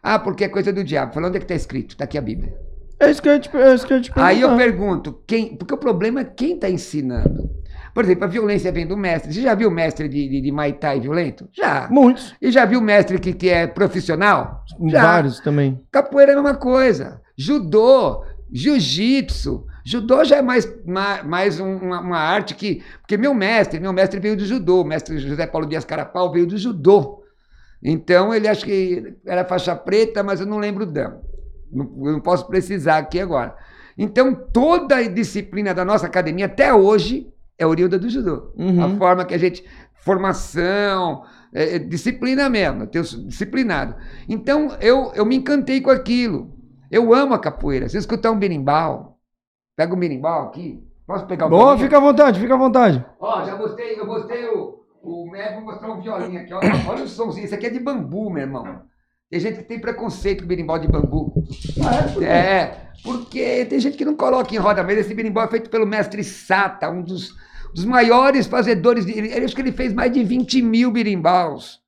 Ah, porque é coisa do diabo. Falando onde é que está escrito? Está aqui a Bíblia. É isso que eu te, é isso que eu te Aí eu pergunto, quem, porque o problema é quem está ensinando. Por exemplo, a violência vem do mestre. Você já viu mestre de, de, de Muay Thai violento? Já. Muitos. E já viu mestre que, que é profissional? Já. Vários também. Capoeira é a mesma coisa. Judô, jiu-jitsu. Judô já é mais, ma- mais um- uma, uma arte que. Porque meu mestre, meu mestre veio do judô. O mestre José Paulo Dias Carapau veio do judô. Então ele acho que era faixa preta, mas eu não lembro não. Não, eu não posso precisar aqui agora. Então toda a disciplina da nossa academia até hoje é oriunda do judô. Uhum. A forma que a gente. Formação, é, é disciplina mesmo, eu disciplinado. Então eu, eu me encantei com aquilo. Eu amo a capoeira. Se escutar um berimbau, pega um berimbau aqui. Posso pegar o Boa, berimbau? fica à vontade, fica à vontade. Ó, já gostei, eu gostei o. O Médio vou mostrar um violinho aqui. Ó. Olha o somzinho, isso aqui é de bambu, meu irmão. Tem gente que tem preconceito com berimbau de bambu. É, porque tem gente que não coloca em roda, mas esse berimbau é feito pelo mestre Sata, um dos, dos maiores fazedores. De, ele, acho que ele fez mais de 20 mil berimbaus.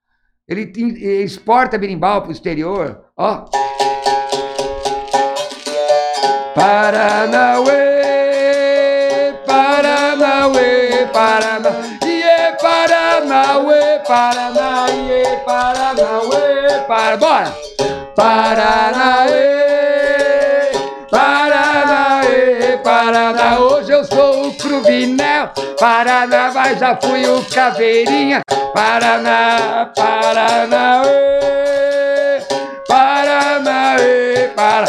Ele, ele exporta berimbau para o exterior. Ó. Paranauê, Paranauê, Paranauê, Paraná, Iê, Paranauê, para, bora! Paranauê, Paranauê, Paraná, hoje eu sou o Cruvinel, Paraná, mas já fui o Caveirinha, Paraná, Paranauê, Paranauê, para,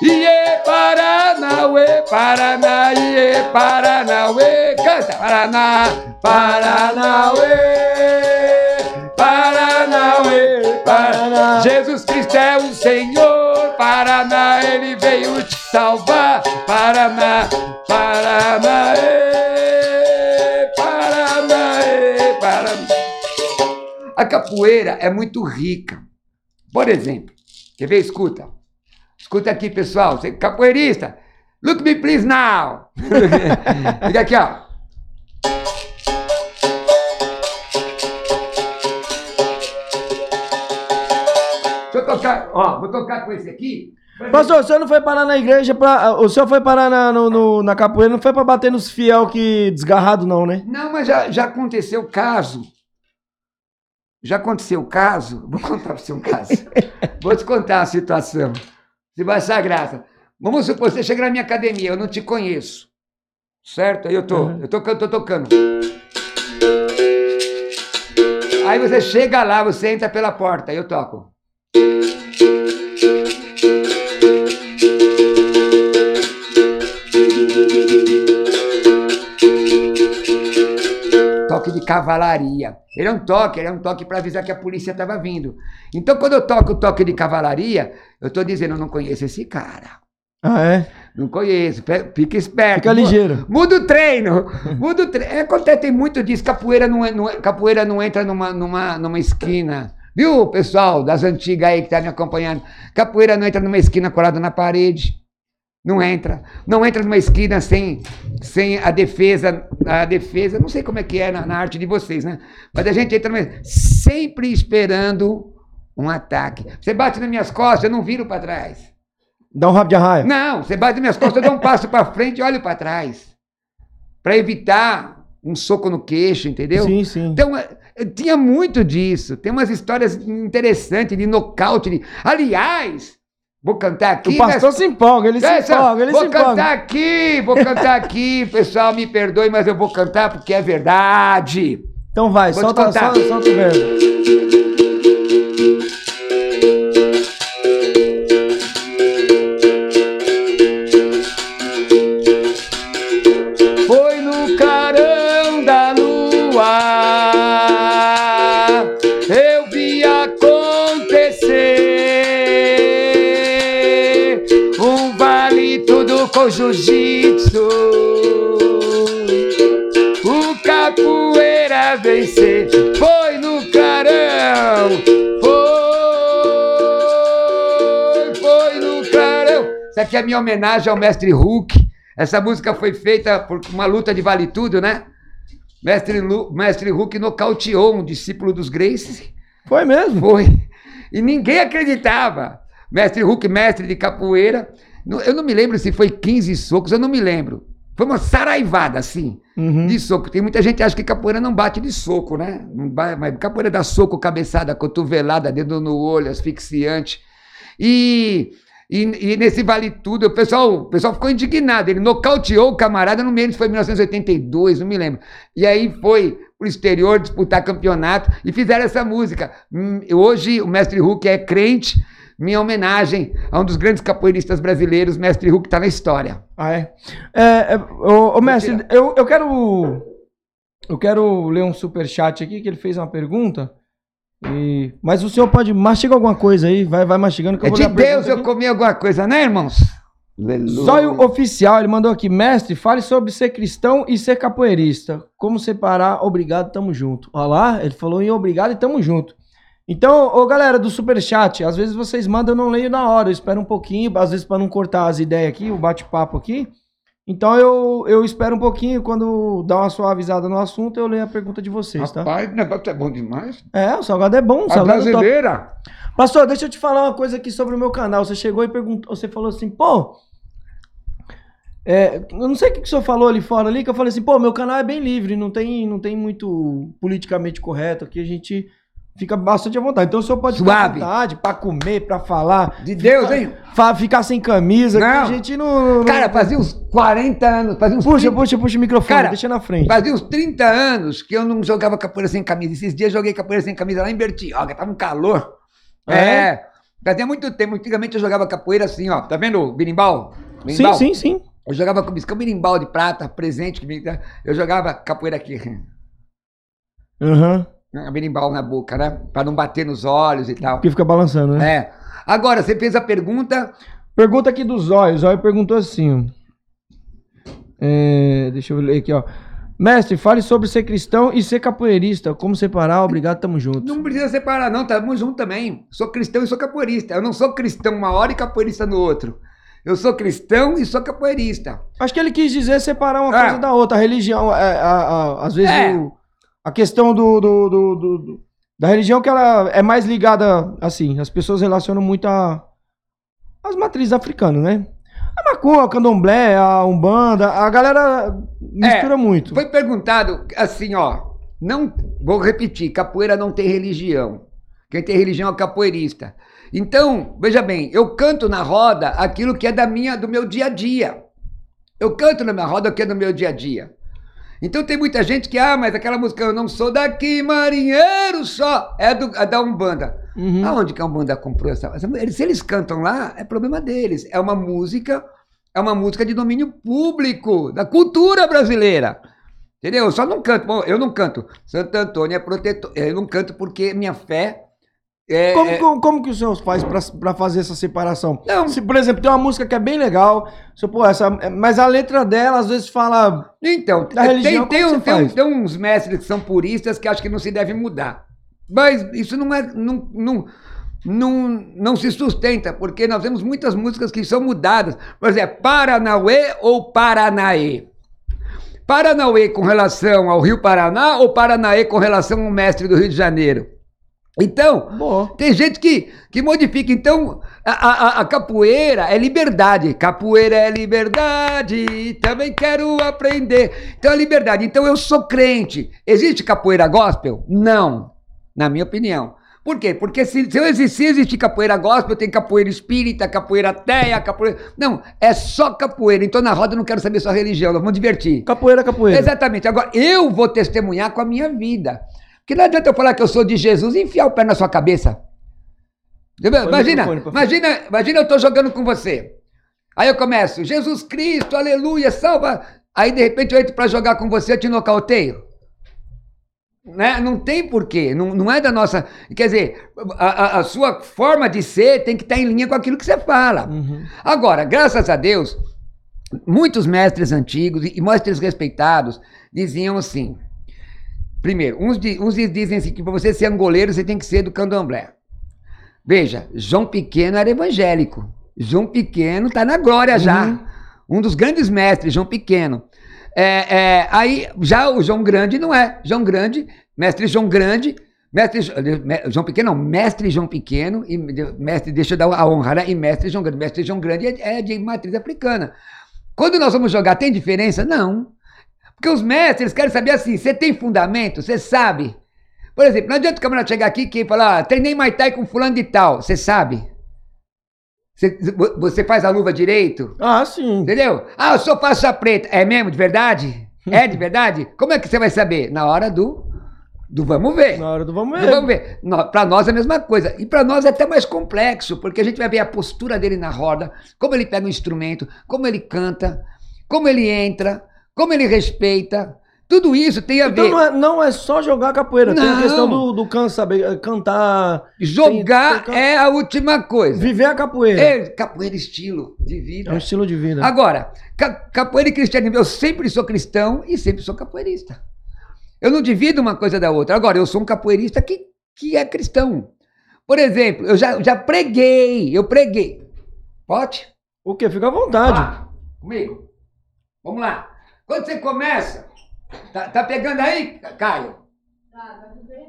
Iê, Paranauê, Paraná, Iê, Paranauê, canta, Paraná, Paranauê, Jesus Cristo é o Senhor, Paraná, Ele veio te salvar, Paraná, Paraná, ê, Paraná, ê, Paraná. A capoeira é muito rica. Por exemplo, quer ver? Escuta. Escuta aqui, pessoal. Você, capoeirista, look me please now. Fica aqui, ó. Tocar, ó, vou tocar com esse aqui. Pastor, o senhor não foi parar na igreja pra. O senhor foi parar na, no- no- na capoeira, não foi pra bater nos fiel que desgarrado, não, né? Não, mas já, já aconteceu o caso. Já aconteceu o caso. Vou contar para você um caso. Vou te contar a situação. Você vai achar graça. Vamos supor, você chega na minha academia, eu não te conheço. Certo? Aí eu tô, eu tô, eu tô tocando. Aí você chega lá, você entra pela porta, aí eu toco. Toque de cavalaria. Ele é um toque, ele é um toque para avisar que a polícia estava vindo. Então, quando eu toco o toque de cavalaria, eu estou dizendo, eu não conheço esse cara. Ah, é? Não conheço, fica esperto. Fica ligeiro. Muda o treino. Muda o treino. É, acontece, tem muito disso. Capoeira não, é- não é- capoeira não entra numa, numa, numa esquina. Viu, pessoal das antigas aí que tá me acompanhando? Capoeira não entra numa esquina colada na parede. Não entra. Não entra numa esquina sem, sem a defesa. A defesa, não sei como é que é na, na arte de vocês, né? Mas a gente entra numa, sempre esperando um ataque. Você bate nas minhas costas, eu não viro para trás. Dá um rabo de arraia. Não, você bate nas minhas costas, eu dou um passo para frente e olho para trás. Para evitar um soco no queixo, entendeu? Sim, sim. Então, eh, tinha muito disso. Tem umas histórias interessantes de nocaute. de- Aliás, vou cantar aqui. o pastor mas- se empolga, ele se Essa- empolga, ele vou se empolga. cantar aqui, vou cantar aqui. Pessoal, me perdoe, mas eu vou cantar porque é verdade. Então vai, Vou solta, solta, solta o verbo. Vencer foi no clarão, foi, foi no clarão. Isso aqui é minha homenagem ao mestre Hulk. Essa música foi feita por uma luta de vale tudo, né? Mestre, Lu, mestre Hulk nocauteou um discípulo dos Gracies. Foi mesmo? Foi. E ninguém acreditava. Mestre Hulk, mestre de capoeira. Eu não me lembro se foi 15 socos, eu não me lembro. Foi uma saraivada, assim, Uhum. de soco. Tem muita gente que acha que capoeira não bate de soco, né? Não ba- Mas capoeira dá soco, cabeçada, cotovelada, dedo no olho, asfixiante. E, e, e nesse Vale Tudo, o pessoal, o pessoal ficou indignado. Ele nocauteou o camarada, não me lembro se foi em 1982, não me lembro. E aí foi pro exterior disputar campeonato e fizeram essa música. Hum, Hoje o Mestre Hulk é crente, minha homenagem a um dos grandes capoeiristas brasileiros, Mestre Hulk está na história. Ah, é? É, é, ô, ô, mestre, eu, eu quero. Eu quero ler um superchat aqui que ele fez uma pergunta. E, mas o senhor pode mastigar alguma coisa aí, vai, vai mastigando que É eu vou de Deus eu aqui. comi alguma coisa, né, irmãos? Aleluia. Zóio Oficial, ele mandou aqui, mestre, fale sobre ser cristão e ser capoeirista. Como separar? Obrigado, tamo junto. Olha lá, ele falou em obrigado e tamo junto. Então, ô galera do Superchat, às vezes vocês mandam, eu não leio na hora, eu espero um pouquinho, às vezes para não cortar as ideias aqui, o bate-papo aqui. Então eu, eu espero um pouquinho, quando dá uma suavizada no assunto, eu leio a pergunta de vocês, tá? Rapaz, o negócio é bom demais. É, o salgado é bom, o A salgado é top. brasileira. Pastor, deixa eu te falar uma coisa aqui sobre o meu canal. Você chegou e perguntou, você falou assim, pô. é, eu não sei o que, que o senhor falou ali fora ali, que eu falei assim, pô, meu canal é bem livre, não tem, não tem muito politicamente correto, aqui a gente fica bastante à vontade. Então o senhor pode ficar à Suave. vontade pra comer, pra falar. De Deus, hein? Fa- ficar sem camisa, Não. a gente não. não- Cara, fazia uns 40 anos, fazia uns puxa, 30, puxa, puxa o microfone, Cara, deixa na frente. fazia uns 30 anos que eu não jogava capoeira sem camisa. Esses dias eu joguei capoeira sem camisa lá em Bertioga, tava um calor. É? É. Fazia muito tempo. Antigamente eu jogava capoeira assim, ó. Tá vendo o berimbau? Sim, Berimbau? sim, sim. Eu jogava com biscão berimbau de prata, presente. que me- Eu jogava capoeira aqui. Aham. Berimbau na boca, né? Pra não bater nos olhos e tal. Que fica balançando, né? É. Agora, você fez a pergunta. Pergunta aqui do Zóio. O Zóio perguntou assim. É, deixa eu ler aqui, ó. Mestre, fale sobre ser cristão e ser capoeirista. Como separar? Obrigado, tamo junto. Não precisa separar, não, tamo junto também. Sou cristão e sou capoeirista. Eu não sou cristão uma hora e capoeirista no outro. Eu sou cristão e sou capoeirista. Acho que ele quis dizer separar uma É. coisa da outra. A religião, é, a- a- às vezes, É. o- a questão do, do- do- do- da religião que ela é mais ligada, assim, as pessoas relacionam muito a, as matrizes africanas, né? A macumba, a candomblé, a umbanda, a galera mistura muito. Foi perguntado assim, ó. Não, vou repetir, capoeira não tem religião. Quem tem religião é o capoeirista. Então, veja bem, eu canto na roda aquilo que é da minha, do meu dia a dia. Eu canto na minha roda o que é do meu dia a dia. Então tem muita gente que, ah, mas aquela música Eu Não Sou Daqui, Marinheiro Só, é, do, é da Umbanda. Uhum. Aonde que a Umbanda comprou essa, eles- Se eles cantam lá, é problema deles. É uma música, é uma música de domínio público, da cultura brasileira. Entendeu? Eu só não canto, bom, eu não canto. Santo Antônio é protetor. Eu não canto porque minha fé é. Como, é- como, como que o senhor faz pra, pra fazer essa separação? Não. Se, por exemplo, tem uma música que é bem legal, se, pô, essa, mas a letra dela às vezes fala. Então, Da religião, tem, tem, um- tem, um- tem uns mestres que são puristas que acham que não se deve mudar. Mas isso não é. Não, não, não, não se sustenta, porque nós temos muitas músicas que são mudadas. Por exemplo, Paranauê ou Paranaê? Paranauê com relação ao Rio Paraná ou Paranaê com relação ao mestre do Rio de Janeiro? Então, tem gente que, que modifica. Então, a, a- a capoeira é liberdade. Capoeira é liberdade. Também quero aprender. Então, é liberdade. Então, eu sou crente. Existe capoeira gospel? Não, na minha opinião. Por quê? Porque se, se eu existir, existe capoeira gospel, tem capoeira espírita, capoeira teia, capoeira. Não, é só capoeira. Então, na roda, eu não quero saber sua religião, nós vamos divertir. Capoeira, capoeira. Exatamente. Agora, eu vou testemunhar com a minha vida. Porque não adianta eu falar que eu sou de Jesus e enfiar o pé na sua cabeça. Imagina, imagina, imagina eu estou jogando com você. Aí eu começo, Jesus Cristo, aleluia, salva. Aí de repente eu entro para jogar com você, eu te nocauteio. Né? Não tem porquê, não, não é da nossa. Quer dizer, a, a- a sua forma de ser tem que estar em linha com aquilo que você fala. Uhum. Agora, graças a Deus, muitos mestres antigos e mestres respeitados diziam assim: primeiro, uns, uns dizem assim que para você ser angoleiro você tem que ser do candomblé. Veja, João Pequeno era evangélico. João Pequeno está na glória já. Um dos grandes mestres, João Pequeno. É, é, aí, já o João Grande não é. João Grande, mestre João Grande, mestre Jo- me- João Pequeno, não, mestre João Pequeno, e mestre, deixa eu dar a honra, né? E mestre João Grande. Mestre João Grande é, é de matriz africana. Quando nós vamos jogar, tem diferença? Não. Porque os mestres querem saber assim, você tem fundamento? Você sabe? Por exemplo, não adianta o camarada chegar aqui e falar, ah, treinei Muay Thai com fulano de tal. Você sabe? Você, você faz a luva direito? Ah, sim. Entendeu? Ah, eu sou faixa preta. É mesmo, de verdade? É de verdade? Como é que você vai saber? Na hora do, do vamos ver. Na hora do vamos Do ver. vamos ver. Pra nós é a mesma coisa. E pra nós é até mais complexo, porque a gente vai ver a postura dele na roda, como ele pega o instrumento, como ele canta, como ele entra, como ele respeita. Tudo isso tem a Então ver. não é, não é só jogar capoeira, tem a Não. questão do, do can, saber eh, cantar. Jogar tem- tem- é a última coisa. Viver a capoeira. É, capoeira estilo de vida. É um estilo de vida. Agora, ca- capoeira e cristianismo, eu sempre sou cristão e sempre sou capoeirista. Eu não divido uma coisa da outra. Agora, eu sou um capoeirista que, que é cristão. Por exemplo, eu já, já preguei, eu preguei. Pode? O quê? Fica à vontade. Vá, comigo. Vamos lá. Quando você começa, tá, tá pegando aí, Caio?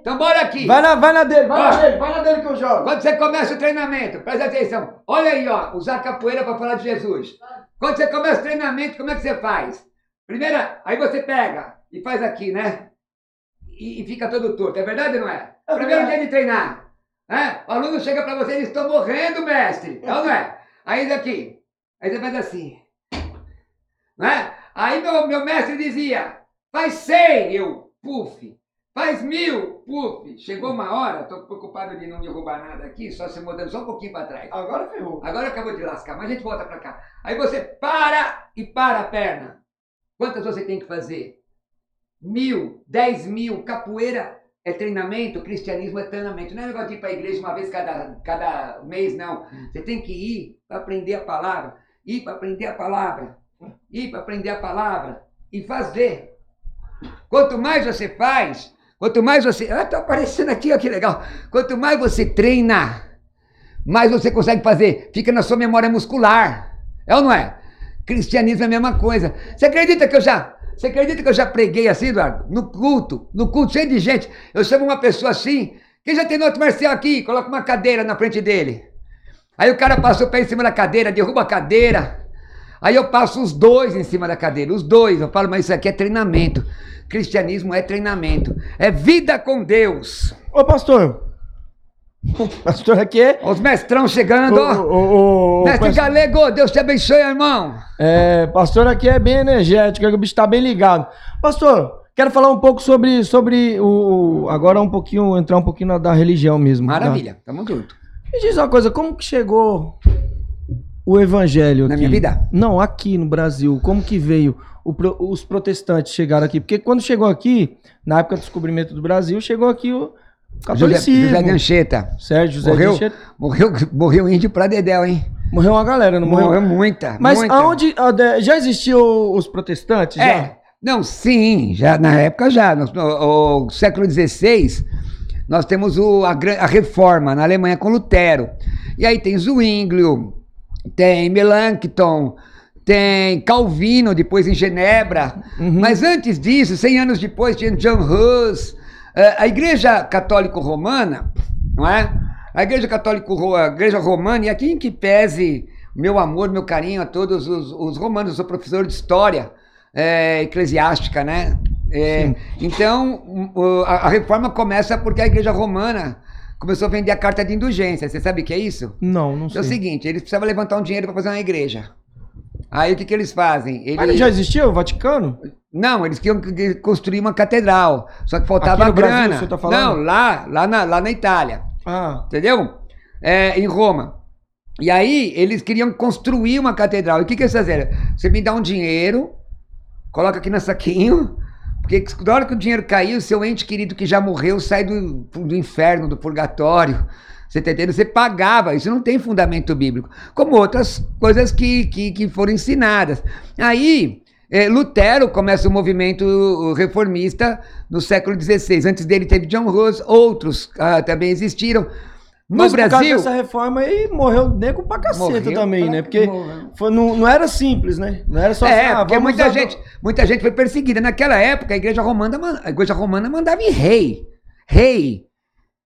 Então bora aqui. Vai na, vai na dele, vai na dele, vai na dele que eu jogo. Quando você começa o treinamento, presta atenção. Olha aí, ó, usar capoeira para falar de Jesus. Quando você começa o treinamento, como é que você faz? Primeira, aí você pega e faz aqui, né? E, e fica todo torto. É verdade ou não é? É Primeiro dia de treinar. Né? O aluno chega para você e diz, estou morrendo, mestre. Ou não é? Aí daqui. Aí você faz assim. Né? Aí meu, meu mestre dizia, faz 100, eu, puf. Faz mil, puf. Chegou uma hora, estou preocupado de não derrubar nada aqui, só se mudando só um pouquinho para trás. Agora ferrou. Agora acabou de lascar, mas a gente volta para cá. Aí você para e para a perna. Quantas você tem que fazer? Mil, dez mil. Capoeira é treinamento, cristianismo é treinamento. Não é negócio de ir para a igreja uma vez cada, cada mês, não. Você tem que ir para aprender a palavra, ir para aprender a palavra, ir para aprender a palavra e fazer. Quanto mais você faz, quanto mais você. Ah, tá aparecendo aqui, ó, que legal. Quanto mais você treina, mais você consegue fazer. Fica na sua memória muscular. É ou não é? Cristianismo é a mesma coisa. Você acredita que eu já. Você acredita que eu já preguei assim, Eduardo? No culto, no culto cheio de gente. Eu chamo uma pessoa assim. Quem já tem no outro marcial aqui? Coloca uma cadeira na frente dele. Aí o cara passa o pé em cima da cadeira, derruba a cadeira. Aí eu passo os dois em cima da cadeira, os dois. Eu falo, mas isso aqui é treinamento. Cristianismo é treinamento. É vida com Deus. Ô, pastor. Pastor aqui é. Os mestrão chegando, ó. ô, ô, ô, Mestre pastor- Galego, Deus te abençoe, irmão. É, pastor aqui é bem energético, o bicho tá bem ligado. Pastor, quero falar um pouco sobre, sobre o. o- Agora um pouquinho, entrar um pouquinho na da religião mesmo. Maravilha, tamo junto. Me diz uma coisa, como que chegou o evangelho Na aqui? minha vida? Não, aqui no Brasil. Como que veio? o os protestantes chegaram aqui? Porque quando chegou aqui, na época do descobrimento do Brasil, chegou aqui o José, catolicismo. José de Anchieta. Sérgio José Morreu, morreu, morreu índio pra Dedéu, hein? Morreu uma galera, não morreu? Morreu muita. Mas muita. aonde. Já existiam os protestantes? Já? É. Não, sim, já na época já. No, no- o século XVI, nós temos o, a, a reforma na Alemanha com Lutero. E aí tem Zwinglio, tem Melanchthon, tem Calvino, depois em Genebra. Mas antes disso, 100 anos depois, tinha John Hus. Eh, a Igreja Católica Romana, não é? A Igreja Católica, a Igreja Romana, e aqui em que pese meu amor, meu carinho a todos os, os romanos, eu sou professor de História é, eclesiástica, né? É, então, a, a reforma começa porque a igreja romana começou a vender a carta de indulgência. Você sabe o que é isso? Não, não É sei. o seguinte, eles precisavam levantar um dinheiro para fazer uma igreja. Aí o que, que eles fazem? Mas ele já existia o Vaticano? Não, eles queriam que- construir uma catedral, só que faltava Aqui no a Brasil, grana. você tá falando? Não, lá, lá, na, lá na Itália Ah, entendeu? É, em Roma. E aí eles queriam construir uma catedral. E o que, que eles fizeram? Você me dá um dinheiro, coloca aqui no saquinho, porque na hora que o dinheiro cair, o seu ente querido que já morreu sai do, do inferno, do purgatório. Você tá entendendo? Você pagava, isso não tem fundamento bíblico. Como outras coisas que, que, que foram ensinadas. Aí, eh, Lutero começa o movimento reformista no século XVI. Antes dele teve John Rose, outros ah, também existiram. No mas por causa Brasil. dessa reforma aí morreu nego pra caceta Morreu também, pra- né? Porque foi- não, não era simples, né? Não era só É, assim, ah, porque muita usar- gente, muita gente foi perseguida. Naquela época, a igreja romana, man- a igreja romana mandava em rei. Rei.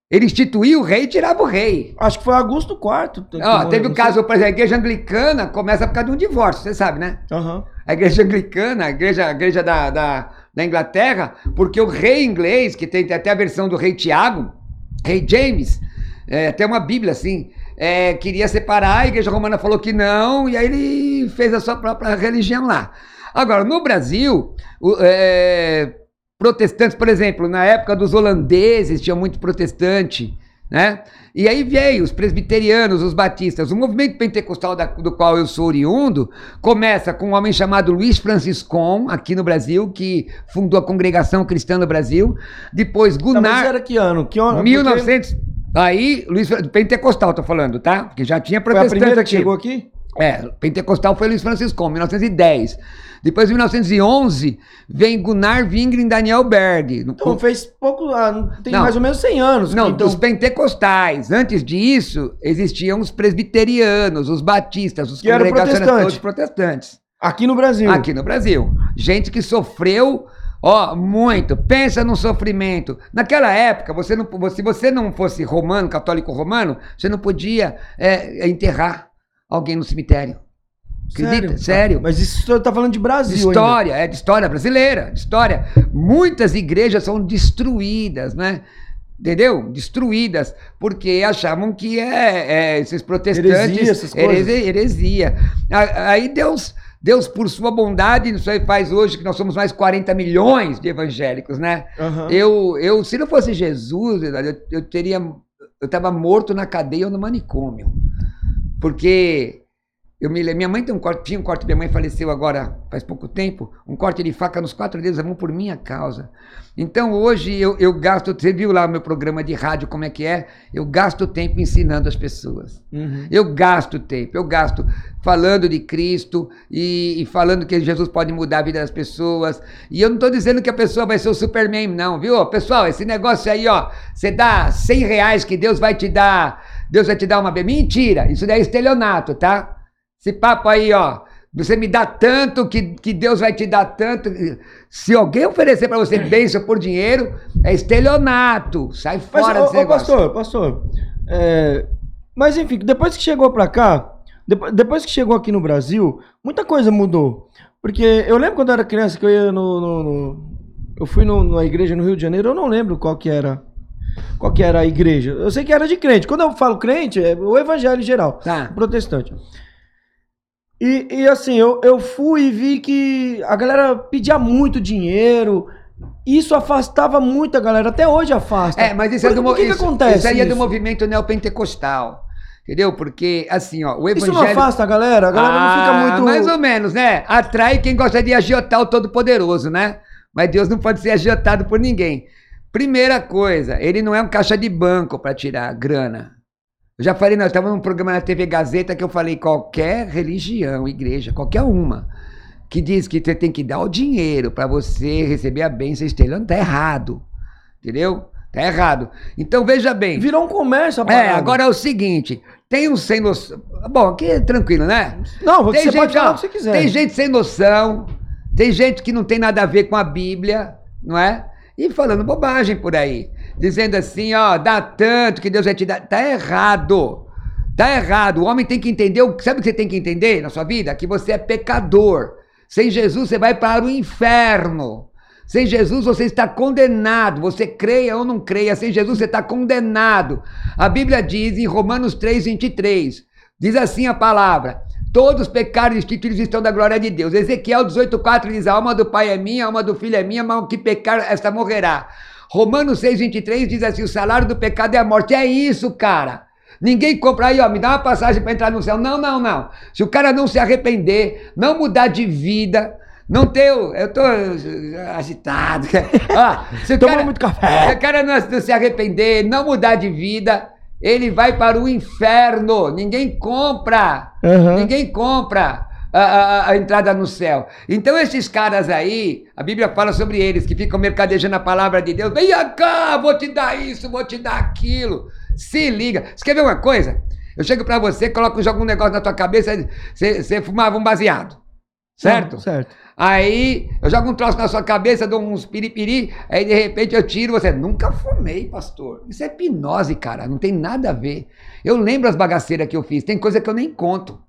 Ele instituía o rei e tirava o rei. Acho que foi Augusto IV. Ó, teve o não caso, por exemplo, a igreja anglicana começa por causa de um divórcio, você sabe, né? Aham. a igreja anglicana, a igreja, a igreja da, da, da Inglaterra, porque o rei inglês, que tem até a versão do rei Tiago, rei James, é, até uma Bíblia assim, é, queria separar, a igreja romana falou que não, e aí ele fez a sua própria religião lá. Agora, no Brasil, o- é, protestantes, por exemplo, na época dos holandeses, tinha muito protestante, né? E aí veio os presbiterianos, os batistas. O movimento pentecostal da- do qual eu sou oriundo começa com um homem chamado Luiz Franciscon, aqui no Brasil, que fundou a Congregação Cristã no Brasil. Depois Tá, mas Gunnar... era que ano? Que ano? 1900. Aí, Luiz Pentecostal, tô falando, tá? Porque já tinha Porque Foi a protestante primeira que chegou aqui? É, Pentecostal foi Luiz Francisco, 1910. Depois, em 1911, vem Gunnar Wingren e Daniel Berg. Então fez pouco, ah, tem Não. mais ou menos 100 anos. não, então, dos pentecostais. Antes disso, existiam os presbiterianos, os batistas, os Que congregacionais, protestante. todos protestantes. aqui no Brasil. Aqui no Brasil. Gente que sofreu, ó, muito. Pensa no sofrimento. Naquela época, você não, se você não fosse romano, católico romano, você não podia é, enterrar alguém no cemitério. Acredita? Sério. Mas isso você tá falando de De Brasil ainda. história, é de história brasileira, de história. Muitas igrejas são destruídas, né? Entendeu? Destruídas, porque achavam que é, é, esses protestantes. Heresia, essas coisas. heresia. A- Aí Deus, Deus, por sua bondade, isso aí faz hoje que nós somos mais 40 milhões de evangélicos, né? Aham. Eu, eu, se não fosse Jesus, eu, eu teria. Eu estava morto na cadeia ou no manicômio. Porque eu me lembro, minha mãe tem um corte, tinha um corte, minha mãe faleceu agora faz pouco tempo, um corte de faca nos quatro dedos da mão por minha causa. Então hoje eu, eu gasto, você viu lá o meu programa de rádio como é que é? Eu gasto tempo ensinando as pessoas. Uhum. Eu gasto tempo, eu gasto falando de Cristo e, e falando que Jesus pode mudar a vida das pessoas. E eu não estou dizendo que a pessoa vai ser o Superman, não, viu? Pessoal, esse negócio aí, ó, você dá 100 reais que Deus vai te dar, Deus vai te dar uma. Mentira, isso daí é estelionato, tá? Esse papo aí, ó, você me dá tanto que, que Deus vai te dar tanto. Se alguém oferecer para você bênção por dinheiro, é estelionato. Sai Mas, fora ô, desse ô, negócio. pastor, pastor, é, mas enfim, depois que chegou pra cá, depo- depois que chegou aqui no Brasil, muita coisa mudou. Porque eu lembro quando eu era criança que eu ia no. no- no- eu fui no- numa igreja no Rio de Janeiro, eu não lembro qual que era. Qual que era a igreja? Eu sei que era de crente. Quando eu falo crente, é o evangelho em geral. Tá. Protestante. E, e assim, eu, eu fui e vi que a galera pedia muito dinheiro. Isso afastava muito a galera. Até hoje afasta. É, mas isso Por- é do por mo- que, que isso- acontece? Isso aí é do isso? movimento neopentecostal. Entendeu? Porque, assim, ó, o Isso evangelho. não afasta a galera? A galera não fica Ah, muito. Mais ou menos, né? Atrai quem gosta de agiotar o Todo-Poderoso, né? Mas Deus não pode ser agiotado por ninguém. Primeira coisa, ele não é um caixa de banco para tirar grana. Já falei, nós estávamos num programa na TV Gazeta que eu falei: qualquer religião, igreja, qualquer uma, que diz que você tem que dar o dinheiro para você receber a bênção estelhando, tá errado. Entendeu? Tá errado. Então veja bem. Virou um comércio a É, parada. agora é o seguinte, tem um sem noção. Bom, aqui é tranquilo, né? Não, você Tem pode falar ó, o que você quiser. Tem gente sem noção, tem gente que não tem nada a ver com a Bíblia, não é? E falando bobagem por aí. Dizendo assim, ó, dá tanto que Deus vai te dar. Tá errado. Tá errado. O homem tem que entender. Sabe o que você tem que entender na sua vida? Que você é pecador. Sem Jesus você vai para o inferno. Sem Jesus você está condenado. Você creia ou não creia, sem Jesus você está condenado. A Bíblia diz em Romanos 3, 23: diz assim a palavra: Todos pecaram e destituídos estão da glória de Deus. Ezequiel 18,4 diz: A alma do pai é minha, a alma do filho é minha, mas o que pecar, esta morrerá. Romanos 6, 23 diz assim: O salário do pecado é a morte. É isso, cara. Ninguém compra aí, ó, me dá uma passagem para entrar no céu. Não, não, não. Se o cara não se arrepender, não mudar de vida, não ter. Eu tô eh, agitado. Ó, se o Tomou cara, muito café. Se o cara não, não se arrepender, não mudar de vida, ele vai para o inferno. Ninguém compra. Aham. Ninguém compra. A, a- a entrada no céu. Então, esses caras aí, a Bíblia fala sobre eles que ficam mercadejando a palavra de Deus. Vem cá, vou te dar isso, vou te dar aquilo. Se liga. Você quer ver uma coisa? Eu chego pra você, coloco, jogo um negócio na tua cabeça, você, você fumava um baseado. Certo? Certo. Aí eu jogo um troço na sua cabeça, dou uns piripiri, aí de repente eu tiro você. Nunca fumei, pastor. Isso é hipnose, cara. Não tem nada a ver. Eu lembro as bagaceiras que eu fiz. Tem coisa que eu nem conto.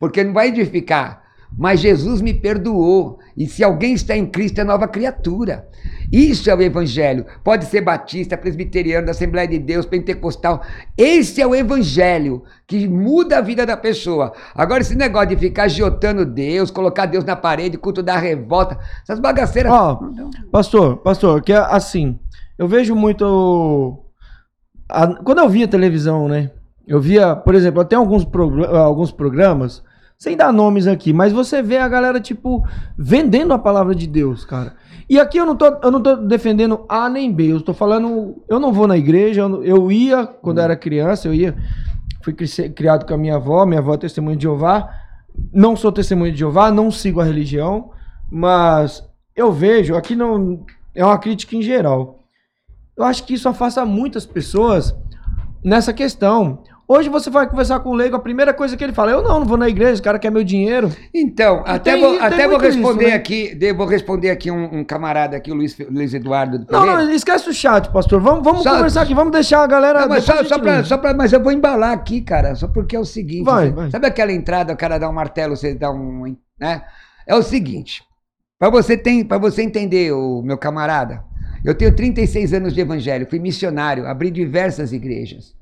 Porque não vai edificar. mas Jesus me perdoou. E se alguém está em Cristo, é nova criatura. Isso é o Evangelho. Pode ser batista, presbiteriano, da Assembleia de Deus, pentecostal. Esse é o Evangelho que muda a vida da pessoa. Agora, esse negócio de ficar agiotando Deus, colocar Deus na parede, culto da revolta, essas bagaceiras. Ó, pastor, pastor, que é assim, eu vejo muito. a- quando eu via televisão, né? Eu via, por exemplo, até alguns, alguns programas, sem dar nomes aqui, mas você vê a galera, tipo, vendendo a palavra de Deus, cara. E aqui eu não tô, eu não tô defendendo A nem B, eu tô falando. Eu não vou na igreja, eu, eu ia, quando eu era criança, eu ia. Fui criado com a minha avó, minha avó é testemunha de Jeová. Não sou testemunha de Jeová, não sigo a religião, mas eu vejo, aqui não é uma crítica em geral. Eu acho que isso afasta muitas pessoas nessa questão. Hoje você vai conversar com o leigo, a primeira coisa que ele fala, eu não, não vou na igreja, o cara quer meu dinheiro. Então, até, tem- vou, até vou muito isso, responder né? aqui, vou responder aqui um, um camarada aqui, o Luiz, Luiz Eduardo do Não, Pereira. não, esquece o chat, pastor. Vamos, vamos Só- conversar aqui, vamos deixar a galera. Não, mas, só, só pra, só pra- mas eu vou embalar aqui, cara, só porque é o seguinte. Vai, você- vai. Sabe aquela entrada, o cara dá um martelo, você dá um. Né? É o seguinte. Para você, tem, você entender, o meu camarada, eu tenho 36 anos de evangelho, fui missionário, abri diversas igrejas.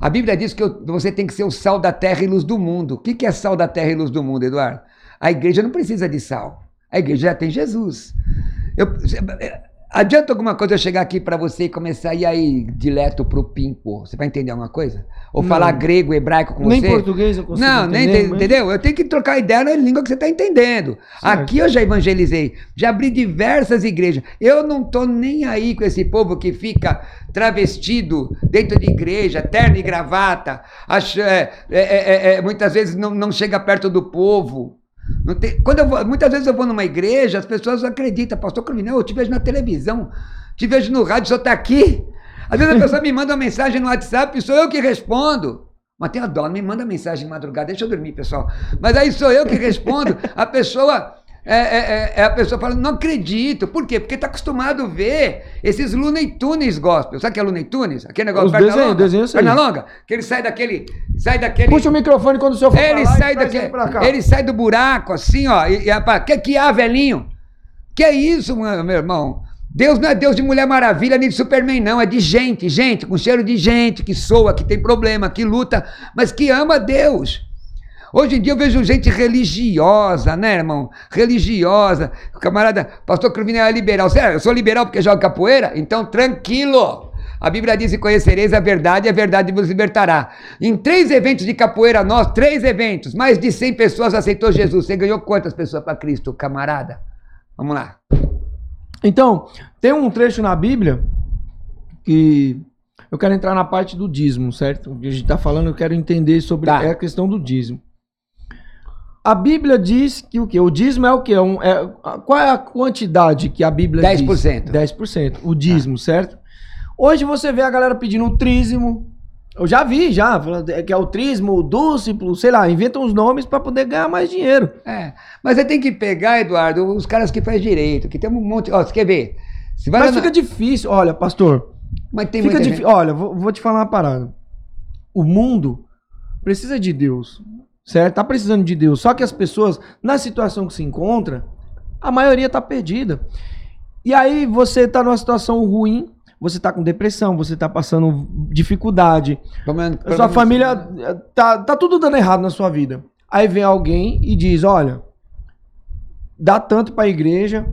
A Bíblia diz que você tem que ser o sal da terra e luz do mundo. O que, que é sal da terra e luz do mundo, Eduardo? A igreja não precisa de sal. A igreja já tem Jesus. Eu- adianta alguma coisa eu chegar aqui para você e começar, e aí, dileto pro pimpo? Você vai entender alguma coisa? Ou Não. falar grego, hebraico com Nem você? português eu consigo Não, nem entender, ente- mas- entendeu? Eu tenho que trocar ideia na língua que você está entendendo. Aqui eu já evangelizei, já abri diversas igrejas. Eu não tô nem aí com esse povo que fica travestido dentro de igreja, terno e gravata, acha- é, é, é, é, muitas vezes não, não chega perto do povo. Tem- quando eu vou- muitas vezes eu vou numa igreja, as pessoas acreditam, pastor Cruvinel, eu te vejo na televisão, te vejo no rádio, senhor está aqui. Às vezes a pessoa me manda uma mensagem no WhatsApp e sou eu que respondo. Mas tem a dó, me manda mensagem de madrugada, deixa eu dormir, pessoal. Mas aí sou eu que respondo, a pessoa. É, é, é- é a pessoa fala, não acredito. Por quê? Porque está acostumado a ver esses Looney Tunes gospel. Sabe o que é Looney Tunes? Aquele negócio Os perna desenhos, longa. sei. perna longa. Que ele sai daquele. Sai daquele. Puxa o microfone quando o senhor for Ele e sai, daquele, ele ele sai do buraco, assim, ó. E, e que que há, velhinho? Que é isso, meu irmão? Deus não é Deus de Mulher Maravilha nem de Superman, não. É de gente, gente, com cheiro de gente, que soa, que tem problema, que luta, mas que ama Deus. Hoje em dia eu vejo gente religiosa, né, irmão? Religiosa. O camarada, pastor Cruvinel é liberal. Sério, eu sou liberal porque jogo capoeira? Então, tranquilo. A Bíblia diz: e conhecereis a verdade, e a verdade vos libertará. Em três eventos de capoeira, nós, três eventos, mais de 100 pessoas aceitou Jesus. Você ganhou quantas pessoas para Cristo, camarada? Vamos lá. Então, tem um trecho na Bíblia que eu quero entrar na parte do dízimo, certo? O que a gente está falando, eu quero entender sobre Tá. a questão do dízimo. A Bíblia diz que o quê? O dízimo é o quê? É um- é- qual é a quantidade que a Bíblia 10%. diz? 10%. O dízimo, certo? Hoje você vê a galera pedindo o trízimo. Eu já vi, já, que é o trízimo, o dúciplo, sei lá, inventam os nomes para poder ganhar mais dinheiro. É, mas você tem que pegar, Eduardo, os caras que faz direito, que tem um monte. Ó, você quer ver? Você Mas na- fica difícil, olha, pastor, Mas tem Fica difícil. Olha, vou, vou te falar uma parada. O mundo precisa de Deus, certo? Tá precisando de Deus. Só que as pessoas, na situação que se encontra, a maioria tá perdida. E aí você tá numa situação ruim, você tá com depressão, você tá passando dificuldade, a sua problema- família eh, tá, tá tudo dando errado na sua vida. Aí vem alguém e diz: olha, dá tanto para a igreja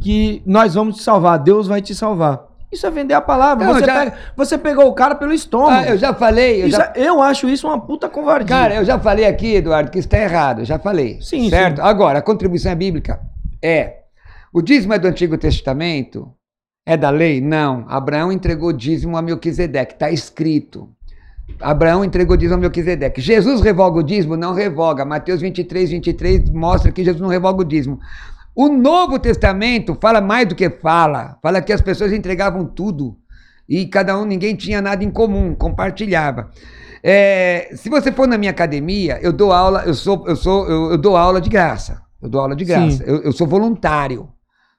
que nós vamos te salvar, Deus vai te salvar. Isso é vender a palavra. Não, você, já- pega- você pegou o cara pelo estômago. Ah, eu já falei, eu já, é- eu acho isso uma puta covardia. Cara, eu já falei aqui, Eduardo, que isso está errado. eu Já falei. Sim, Certo? sim. Agora, a contribuição é bíblica? É. O dízimo é do Antigo Testamento? É da lei? Não. Abraão entregou dízimo a Melquisedeque. Está escrito. Abraão entregou dízimo a Melquisedeque. Jesus revoga o dízimo? Não revoga. Mateus 23, 23 mostra que Jesus não revoga o dízimo. O Novo Testamento fala mais do que fala. Fala que as pessoas entregavam tudo. E cada um, ninguém tinha nada em comum, compartilhava. É, se você for na minha academia, eu dou aula, eu sou, eu sou, eu, eu dou aula de graça. Eu dou aula de graça. Eu, eu sou voluntário.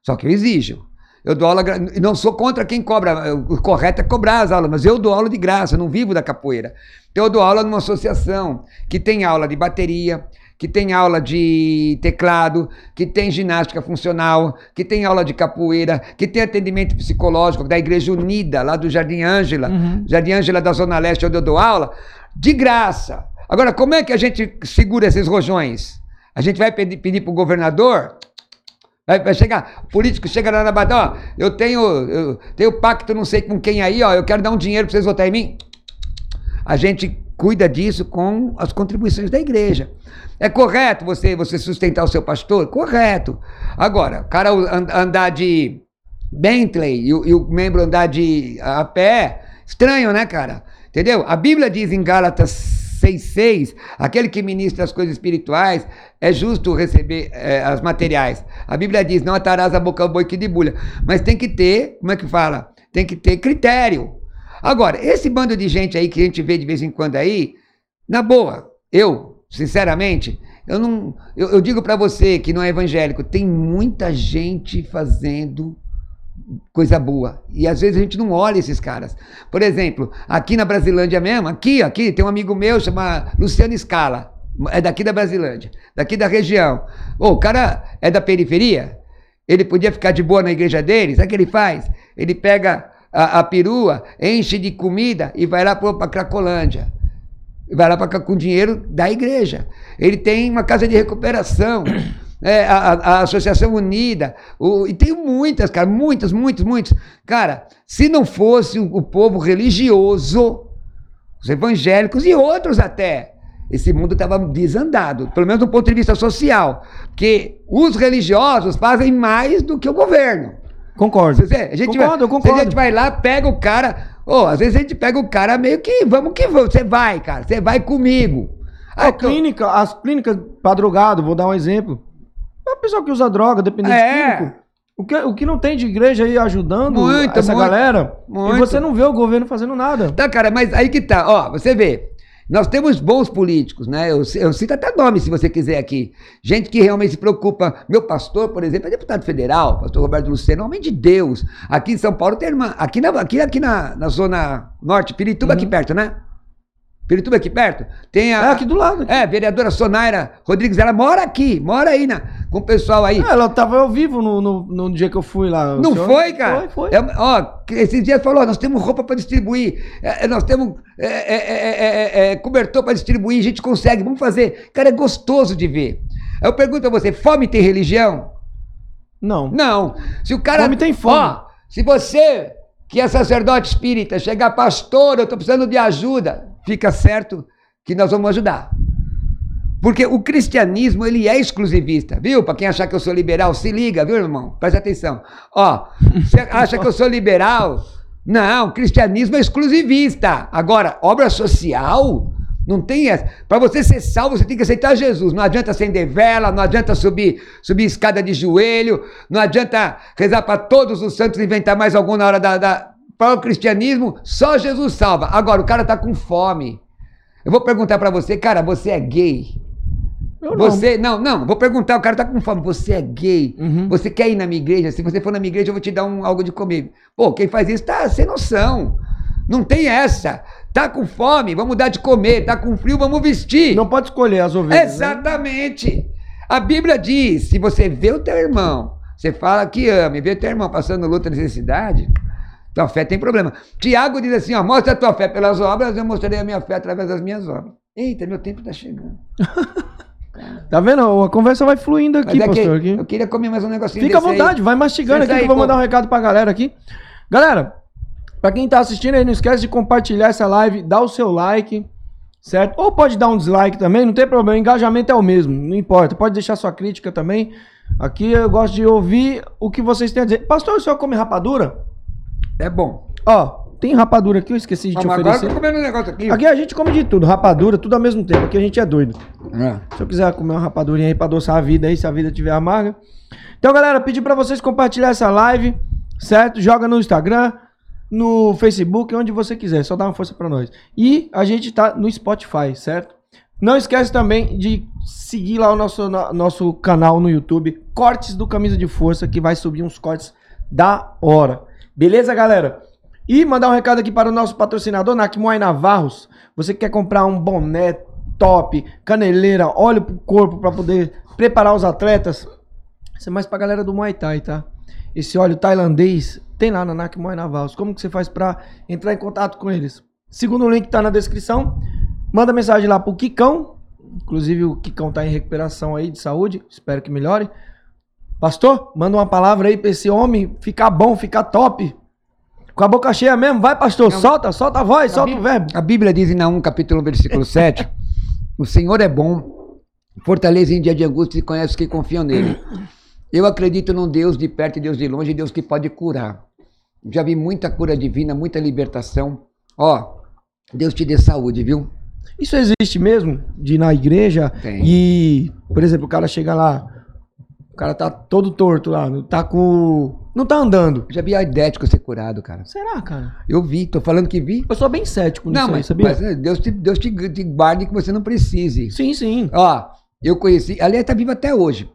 Só que eu exijo. Eu dou aula, e não sou contra quem cobra. O correto é cobrar as aulas, mas eu dou aula de graça, eu não vivo da capoeira. Então eu dou aula numa associação que tem aula de bateria, que tem aula de teclado, que tem ginástica funcional, que tem aula de capoeira, que tem atendimento psicológico da Igreja Unida, lá do Jardim Ângela, Jardim Ângela da Zona Leste, onde eu dou aula, de graça. Agora, como é que a gente segura esses rojões? A gente vai pedir, pedir para o governador? Vai, chegar, político chega lá na bada, ó, eu tenho, eu tenho pacto não sei com quem aí, ó, eu quero dar um dinheiro para vocês votarem em mim. A gente cuida disso com as contribuições da igreja. É correto você, você sustentar o seu pastor? Correto. Agora, o cara an- andar de Bentley e o, e o membro andar de a pé, estranho, né, cara? Entendeu? A Bíblia diz em Gálatas 6,6: aquele que ministra as coisas espirituais é justo receber eh, as materiais. A Bíblia diz: não atarás a boca ao boi que debulha. Mas tem que ter, como é que fala? Tem que ter critério. Agora, esse bando de gente aí que a gente vê de vez em quando aí, na boa, eu, sinceramente, eu não. Eu, eu digo pra você que não é evangélico, tem muita gente fazendo coisa boa. E às vezes a gente não olha esses caras. Por exemplo, aqui na Brasilândia mesmo, aqui, aqui, tem um amigo meu, chama Luciano Scala. É daqui da Brasilândia, daqui da região. Ô, o cara é da periferia, ele podia ficar de boa na igreja dele, sabe o que ele faz? Ele pega a, a perua, enche de comida e vai lá para Cracolândia. Vai lá cá com dinheiro da igreja. Ele tem uma casa de recuperação. é, a, a- a Associação Unida, o- e tem muitas, cara, muitas, muitas, muitas. Cara, se não fosse o, o povo religioso, os evangélicos e outros até, esse mundo estava desandado, pelo menos do ponto de vista social, porque os religiosos fazem mais do que o governo. Concordo. Você- a gente concordo, vai, concordo. A gente vai lá, pega o cara. Ô, às vezes a gente pega o cara meio que, vamos que vamos. Você vai, cara. Você vai comigo. A Aí, tô- clínica, as clínicas pra drogado, vou dar um exemplo. É o pessoal que usa droga, dependente É. químico. O que, o que não tem de igreja aí ajudando Muito, essa muito, galera, muito. e você não vê o governo fazendo nada. Tá, cara, mas aí que tá. Ó, você vê. Nós temos bons políticos, né? Eu, eu cito até nome, se você quiser aqui. Gente que realmente se preocupa. Meu pastor, por exemplo, é deputado federal, pastor Roberto Luceno, homem de Deus. Aqui em São Paulo tem irmã. Aqui na, aqui, aqui na, na zona norte, Pirituba aqui perto, né? Pirituba aqui perto. Tem a. É aqui do lado. aqui. É, vereadora Sonaira Rodrigues, ela mora aqui, mora aí na, com o pessoal aí. É, ela tava ao vivo no, no, no dia que eu fui lá. O Não senhor- foi, cara? Foi, foi. É, ó, esses dias falou, nós temos roupa para distribuir, é, é, nós temos é, cobertor para distribuir, a gente consegue, vamos fazer. Cara, é gostoso de ver. Eu pergunto a você, fome tem religião? Não. Não. Se o cara. Fome tem fome. Ó, se você, que é sacerdote espírita, chegar, pastor, eu estou precisando de ajuda, fica certo que nós vamos ajudar. Porque o cristianismo, ele é exclusivista, viu? Para quem achar que eu sou liberal, se liga, viu, irmão? Presta atenção. Ó, você acha que eu sou liberal? Não, o cristianismo é exclusivista. Agora, obra social, não tem essa. Para você ser salvo, você tem que aceitar Jesus. Não adianta acender vela, não adianta subir, subir escada de joelho, não adianta rezar para todos os santos e inventar mais algum na hora da. da... Para o cristianismo, só Jesus salva. Agora, o cara tá com fome. Eu vou perguntar para você, cara, você é gay? Eu não. Você, não, não, vou perguntar, o cara tá com fome, você é gay, Uhum. você quer ir na minha igreja? Se você for na minha igreja, eu vou te dar um, algo de comer. Pô, quem faz isso tá sem noção. Não tem essa. Tá com fome, vamos dar de comer. Tá com frio, vamos vestir. Não pode escolher as ovelhas. né? Exatamente. A Bíblia diz: se você vê o teu irmão, você fala que ama, e vê o teu irmão passando luta e necessidade, tua fé tem problema. Tiago diz assim: ó, mostra a tua fé pelas obras, eu mostrarei a minha fé através das minhas obras. Eita, meu tempo tá chegando. Tá vendo? A conversa vai fluindo aqui, é que pastor. aqui. eu queria comer mais um negocinho Fica à desse aí. vontade, vai mastigando aqui que aí, eu vou pô. mandar um recado pra galera aqui. Galera, pra quem tá assistindo aí, não esquece de compartilhar essa live, dá o seu like, certo? Ou pode dar um dislike também, não tem problema, o engajamento é o mesmo, não importa. Pode deixar sua crítica também. Aqui eu gosto de ouvir o que vocês têm a dizer. Pastor, o senhor come rapadura? É bom. Ó, tem rapadura aqui, eu esqueci de te Mas agora eu oferecer. tô comendo um negócio aqui. Aqui a gente come de tudo, rapadura, tudo ao mesmo tempo. Aqui a gente é doido. É. Se eu quiser comer uma rapadurinha aí pra adoçar a vida aí, se a vida tiver amarga. Então, galera, pedi pra vocês compartilhar essa live, certo? Joga no Instagram, no Facebook, onde você quiser. Só dá uma força pra nós. E a gente tá no Spotify, certo? Não esquece também de seguir lá o nosso, no- nosso canal no YouTube, Cortes do Camisa de Força, que vai subir uns cortes da hora. Beleza, galera? E mandar um recado aqui para o nosso patrocinador, Nakmoy Navarros. Você que quer comprar um boné top, caneleira, óleo pro corpo pra poder preparar os atletas. Isso é mais pra galera do Muay Thai, tá? Esse óleo tailandês tem lá na NAC Muay Navals. Como que você faz pra entrar em contato com eles? Segundo link tá na descrição. Manda mensagem lá pro Kikão. Inclusive o Kikão tá em recuperação aí de saúde. Espero que melhore. Pastor, manda uma palavra aí pra esse homem ficar bom, ficar top. Com a boca cheia mesmo. Vai, pastor. Solta, solta a voz, solta o verbo. A Bíblia diz em Naum, capítulo 1, versículo 7, o Senhor é bom, fortaleza em dia de angústia e conhece os que confiam nele. Eu acredito num Deus de perto e Deus de longe, Deus que pode curar. Já vi muita cura divina, muita libertação. Ó, Deus te dê saúde, viu? Isso existe mesmo? De ir na igreja Tem. e, por exemplo, o cara chega lá, cara tá todo torto lá, não tá com. Não tá andando. Já vi aidético ser curado, cara. Será, cara? Eu vi, tô falando que vi. Eu sou bem cético nisso Não, aí, mas, sabia? mas, né, Deus, te, Deus te, te guarde que você não precise. Sim, sim. Ó, eu conheci, aliás, tá vivo até hoje.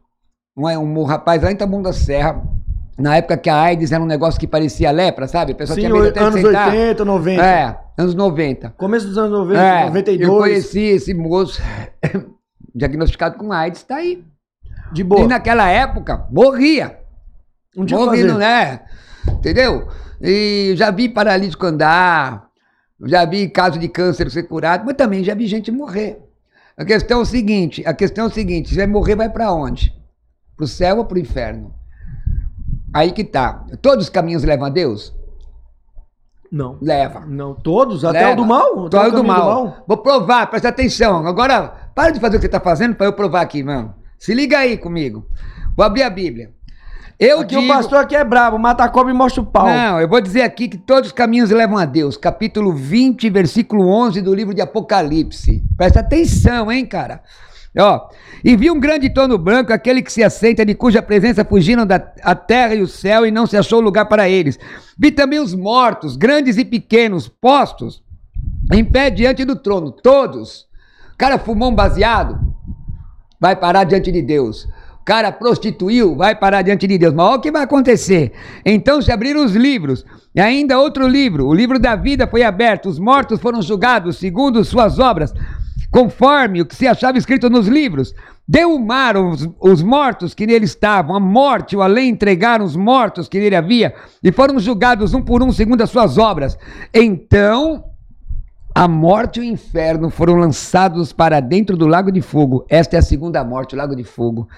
Um, um, rapaz lá em Taboão da Serra, na época que a AIDS era um negócio que parecia lepra, sabe? A pessoa Sim, tinha medo até de anos sentar. 80, 90. É, anos 90. Começo dos anos 90, É, 92. Eu conheci esse moço diagnosticado com AIDS, tá aí. De boa. E naquela época, morria. Não tinha o que morria, fazer. não é? Entendeu? E já vi paralítico andar, já vi caso de câncer ser curado, mas também já vi gente morrer. A questão é o seguinte, a questão é o seguinte, se vai morrer, vai para onde? Pro céu ou pro inferno? Aí que tá. Todos os caminhos levam a Deus? Não. Leva. Não, todos, até Leva. o do mal. até o do caminho mal. Vou provar, presta atenção. Agora, para de fazer o que você tá fazendo para eu provar aqui, irmão. Se liga aí comigo. Vou abrir a Bíblia. Eu Aqui digo... o pastor aqui é brabo, mata a cobra e mostra o pau. Não, eu vou dizer aqui que todos os caminhos levam a Deus. Capítulo 20, versículo 11 do livro de Apocalipse. Presta atenção, hein, cara? Ó, e vi um grande trono branco, aquele que se assenta, de cuja presença fugiram da a terra e o céu, e não se achou lugar para eles. Vi também os mortos, grandes e pequenos, postos em pé diante do trono, todos. O cara fumou um baseado, vai parar diante de Deus. O cara prostituiu, vai parar diante de Deus. Mas olha o que vai acontecer. Então se abriram os livros, e ainda outro livro, o livro da vida foi aberto, os mortos foram julgados segundo suas obras, conforme o que se achava escrito nos livros. Deu o mar os, os mortos que nele estavam, a morte, o além entregaram os mortos que nele havia, e foram julgados um por um segundo as suas obras. Então a morte e o inferno foram lançados para dentro do lago de fogo. Esta é a segunda morte, o lago de fogo.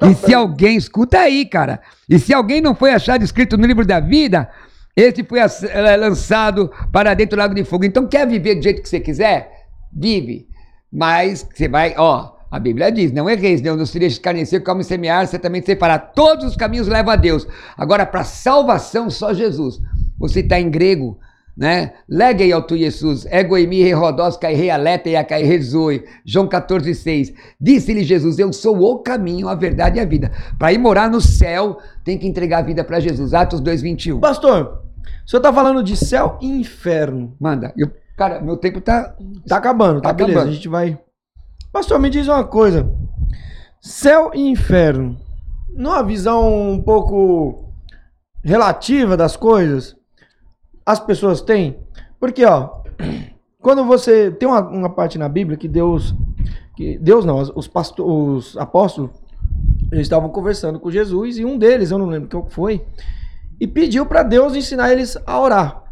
e se alguém, escuta aí, cara. E se alguém não foi achado escrito no livro da vida, esse foi eh, lançado para dentro do lago de fogo. Então, quer viver do jeito que você quiser? Vive. Mas você vai, ó, a Bíblia diz: não erreis, não, não se deixe escarnecer, come semear, você também separar. Todos os caminhos levam a Deus. Agora, para salvação, só Jesus. Você está em grego, né? Legei ao tu Jesus, ego em mi rodós cai rei aleta e a cai rezoi. João 14, 6. Disse-lhe Jesus: Eu sou o caminho, a verdade e a vida. Para ir morar no céu, tem que entregar a vida para Jesus. Atos 2, 21. Pastor, o senhor tá falando de céu e inferno. Manda. Eu, cara, meu tempo tá. Tá acabando, tá, Tá beleza. acabando. A gente vai. Pastor, me diz uma coisa. Céu e inferno. Numa visão um pouco relativa das coisas, as pessoas têm. Porque, ó, quando você. Tem uma, uma parte na Bíblia que Deus. Que Deus não, os, pasto- os apóstolos. Eles estavam conversando com Jesus e um deles, eu não lembro qual que foi, e pediu para Deus ensinar eles a orar.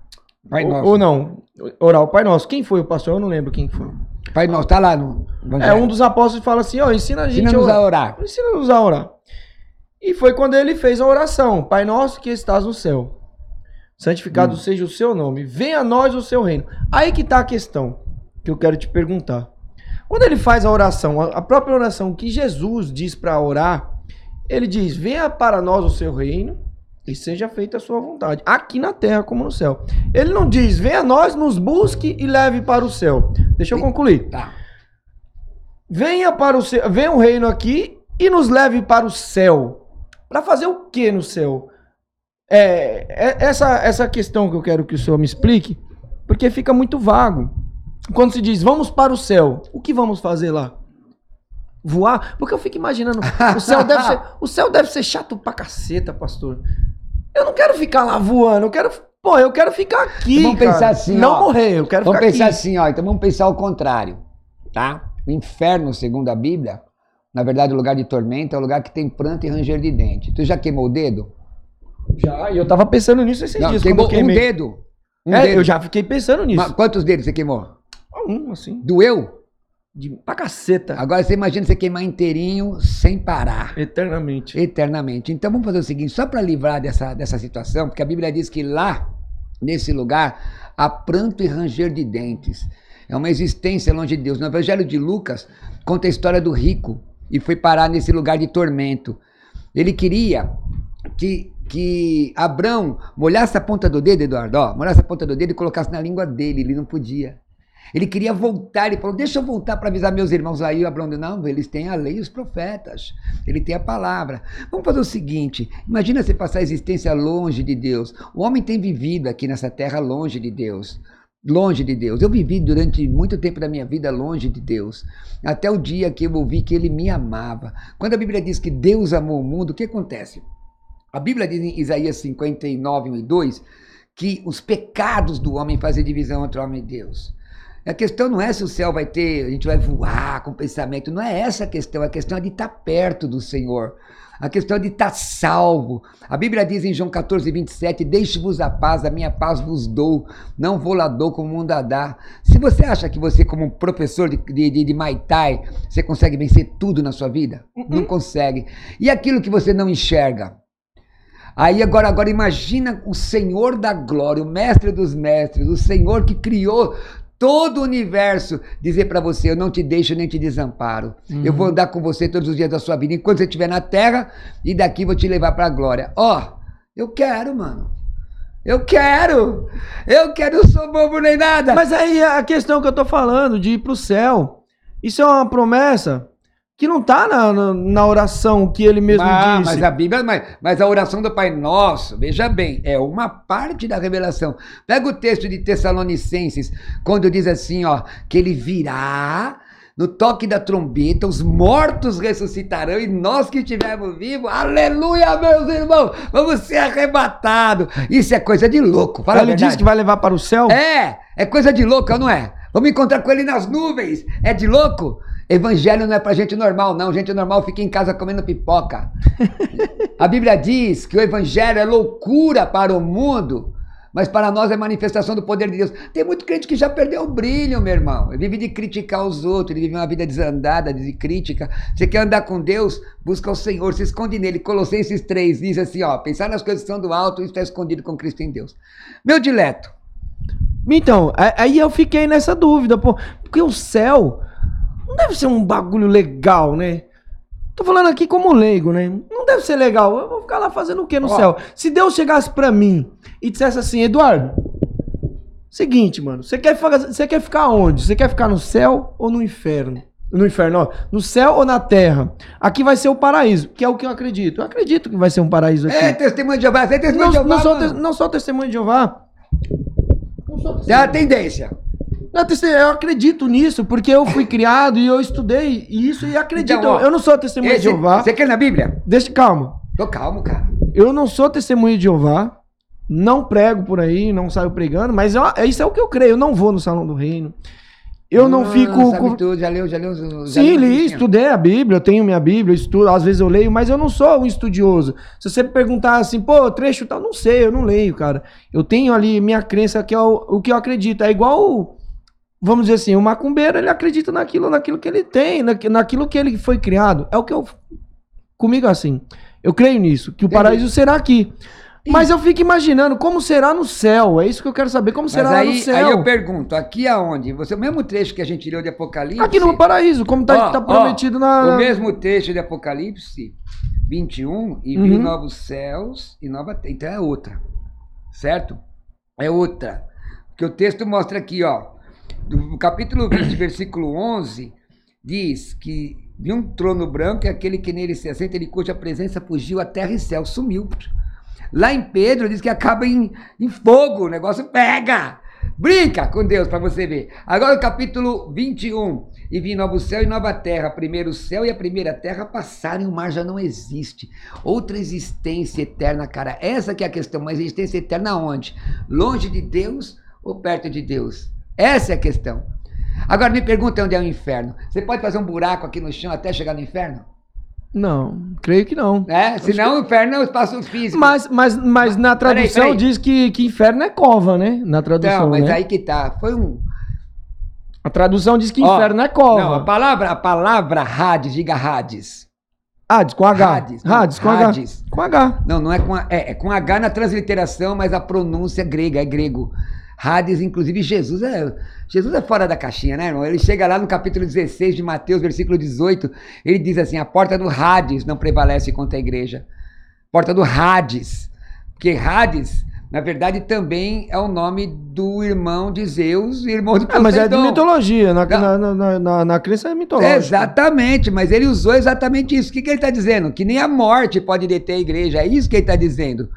Pai ou, nosso. ou não, orar o Pai Nosso. Quem foi o pastor? Eu não lembro quem foi. Pai nosso, tá lá no. É, um dos apóstolos fala assim, ó, ensina a gente Ensina-nos a a orar. orar. Ensina-nos a orar. E foi quando ele fez a oração. Pai nosso que estás no céu. Santificado seja o seu nome. Venha a nós o seu reino. Aí que tá a questão que eu quero te perguntar. Quando ele faz a oração, a a própria oração que Jesus diz para orar, ele diz: Venha para nós o seu reino e seja feita a sua vontade, aqui na terra como no céu. Ele não diz: Venha a nós, nos busque e leve para o céu. Deixa eu concluir. Tá. Venha para o céu, venha o reino aqui e nos leve para o céu. Para fazer o que no céu? É, é- essa, essa questão que eu quero que o senhor me explique, porque fica muito vago. Quando se diz vamos para o céu, o que vamos fazer lá? Voar? Porque eu fico imaginando, o céu deve ser, o céu deve ser chato pra caceta, pastor. Eu não quero ficar lá voando, eu quero, pô, eu quero ficar aqui, Vamos cara. pensar assim, não ó. morrer, eu quero Vamos ficar pensar aqui. assim, ó. Então vamos pensar o contrário, tá? O inferno, segundo a Bíblia, na verdade, o lugar de tormento é o lugar que tem pranto e ranger de dente. Tu já queimou o dedo? Já, e eu tava pensando nisso esses Não, dias. queimou um dedo. Um é, dedo. eu já fiquei pensando nisso. Mas quantos dedos você queimou? Um, assim. Doeu? De, pra caceta. Agora você imagina você queimar inteirinho sem parar. Eternamente. Eternamente. Então vamos fazer o seguinte, só para livrar dessa, dessa situação, porque a Bíblia diz que lá, nesse lugar, há pranto e ranger de dentes. É uma existência longe de Deus. No Evangelho de Lucas, conta a história do rico e foi parar nesse lugar de tormento. Ele queria que, que Abrão molhasse a ponta do dedo, Eduardo, ó, molhasse a ponta do dedo e colocasse na língua dele. Ele não podia. Ele queria voltar, ele falou: Deixa eu voltar para avisar meus irmãos. Aí Abraão disse: Não, eles têm a lei e os profetas, ele tem a palavra. Vamos fazer o seguinte: imagina você passar a existência longe de Deus. O homem tem vivido aqui nessa terra longe de Deus. Longe de Deus. Eu vivi durante muito tempo da minha vida longe de Deus. Até o dia que eu ouvi que ele me amava. Quando a Bíblia diz que Deus amou o mundo, o que acontece? A Bíblia diz em Isaías 59, 1 e 2 que os pecados do homem fazem divisão entre o homem e Deus. A questão não é se o céu vai ter, a gente vai voar com pensamento, não é essa a questão, a questão é de estar perto do Senhor. A questão é de estar salvo. A Bíblia diz em João 14, 27, deixe-vos a paz, a minha paz vos dou, não vou lá dou como o mundo a dá. Se você acha que você, como professor de, de, de, Muay Thai, você consegue vencer tudo na sua vida, não consegue. E aquilo que você não enxerga? Aí agora, agora imagina o Senhor da glória, o mestre dos mestres, o Senhor que criou todo o universo dizer para você: Eu não te deixo nem te desamparo. Uhum. Eu vou andar com você todos os dias da sua vida, enquanto você estiver na terra, e daqui vou te levar para a glória. Ó, oh, eu quero, mano. Eu quero! Eu quero, eu sou bobo nem nada! Mas aí a questão que eu tô falando de ir pro céu, isso é uma promessa que não tá na, na, na oração que ele mesmo ah, disse. Mas a Bíblia, mas, mas a oração do Pai Nosso, veja bem, é uma parte da revelação. Pega o texto de Tessalonicenses, quando diz assim, ó, que ele virá no toque da trombeta, os mortos ressuscitarão e nós que estivermos vivos, aleluia, meus irmãos, vamos ser arrebatados. Isso é coisa de louco, fala ele disse que vai levar para o céu? É, é coisa de louco, não é? Vamos encontrar com ele nas nuvens, é de louco? Evangelho não é pra gente normal, não. Gente normal fica em casa comendo pipoca. A Bíblia diz que o evangelho é loucura para o mundo, mas para nós é manifestação do poder de Deus. Tem muito crente que já perdeu o brilho, meu irmão. Ele vive de criticar os outros, ele vive uma vida desandada de crítica. Você quer andar com Deus? Busca o Senhor, se esconde nele. Colossenses 3 diz assim, ó, pensar nas coisas que são do alto e está escondido com Cristo em Deus. Meu dileto. Então, aí eu fiquei nessa dúvida, pô, porque o céu não deve ser um bagulho legal, né? Tô falando aqui como leigo, né? Não deve ser legal. Eu vou ficar lá fazendo o que no Ó. céu? Se Deus chegasse pra mim e dissesse assim, Eduardo, seguinte, mano, você quer, você quer ficar onde? Você quer ficar no céu ou no inferno? No inferno, ó. No céu ou na terra? Aqui vai ser o paraíso, que é o que eu acredito. Eu acredito que vai ser um paraíso aqui. É testemunho de Jeová, é testemunho não, de Jeová, não, sou te- não sou testemunho de Jeová. Não sou Tem a tendência. Não, testemunha- Eu acredito nisso, porque eu fui criado e eu estudei isso e acredito. Então, ó, eu não sou testemunha de Jeová. Você quer na Bíblia? Deixa, calma. Tô calmo, cara. Eu não sou testemunha de Jeová. Não prego por aí, não saio pregando, mas eu- isso é o que eu creio. Eu não vou no salão do reino. Eu não Ah, fico. sabe com- tudo, já leu, já leu. já Sim, li, estudei a Bíblia, eu tenho minha Bíblia, eu estudo, às vezes eu leio, mas eu não sou um estudioso. Se você perguntar assim, pô, trecho tal, não sei, eu não leio, cara. Eu tenho ali minha crença que é o, o que eu acredito. É igual, vamos dizer assim, o macumbeiro, ele acredita naquilo, naquilo que ele tem, naqui- naquilo que ele foi criado. É o que eu. Comigo é assim. Eu creio nisso, que o Entendi. paraíso será aqui. Mas eu fico imaginando como será no céu. É isso que eu quero saber. Como Mas será lá aí, no céu? aí eu pergunto, aqui aonde? Você, o mesmo trecho que a gente leu de Apocalipse. Aqui no paraíso, como tá, Ó, tá ó, prometido na. O mesmo trecho de Apocalipse 21, e Uhum. viu novos céus e nova. Então é outra. Certo? É outra. Porque o texto mostra aqui, ó. Do capítulo 20, versículo 11, diz que de um trono branco é aquele que nele se assenta, ele cuja presença fugiu a terra e céu, sumiu. Lá em Pedro diz que acaba em, em fogo, o negócio pega. Brinca com Deus para você ver. Agora o capítulo 21. E vi novo céu e nova terra. Primeiro céu e a primeira terra passaram e o mar já não existe. Outra existência eterna, cara. Essa que é a questão. Uma existência eterna onde? Longe de Deus ou perto de Deus? Essa é a questão. Agora me pergunta onde é o inferno. Você pode fazer um buraco aqui no chão até chegar no inferno? Não, creio que não. É, senão o inferno é o espaço físico. Mas, mas, mas na Peraí, tradução peraí. diz que, que inferno é cova, né? Na tradução, Não, mas né? aí que tá. Foi um. A tradução diz que Ó, inferno é cova. Não, a palavra, a palavra Hades, diga Hades. Hades, com H. Hades, Hades, com H. Hades. Com H. Não, não é com a, é, é com H na transliteração, mas a pronúncia é grega, é grego. Hades, inclusive Jesus é Jesus é fora da caixinha, né, irmão? Ele chega lá no capítulo 16 de Mateus, versículo 18, ele diz assim: "A porta do Hades não prevalece contra a igreja". Porta do Hades. Porque Hades, na verdade, também é o nome do irmão de Zeus, irmão de É, mas é de Poseidon. mitologia. Na, Não. na, na, na, na, na crença é mitológica. Exatamente, mas ele usou exatamente isso. O que, que ele está dizendo? Que nem a morte pode deter a igreja. É isso que ele está dizendo.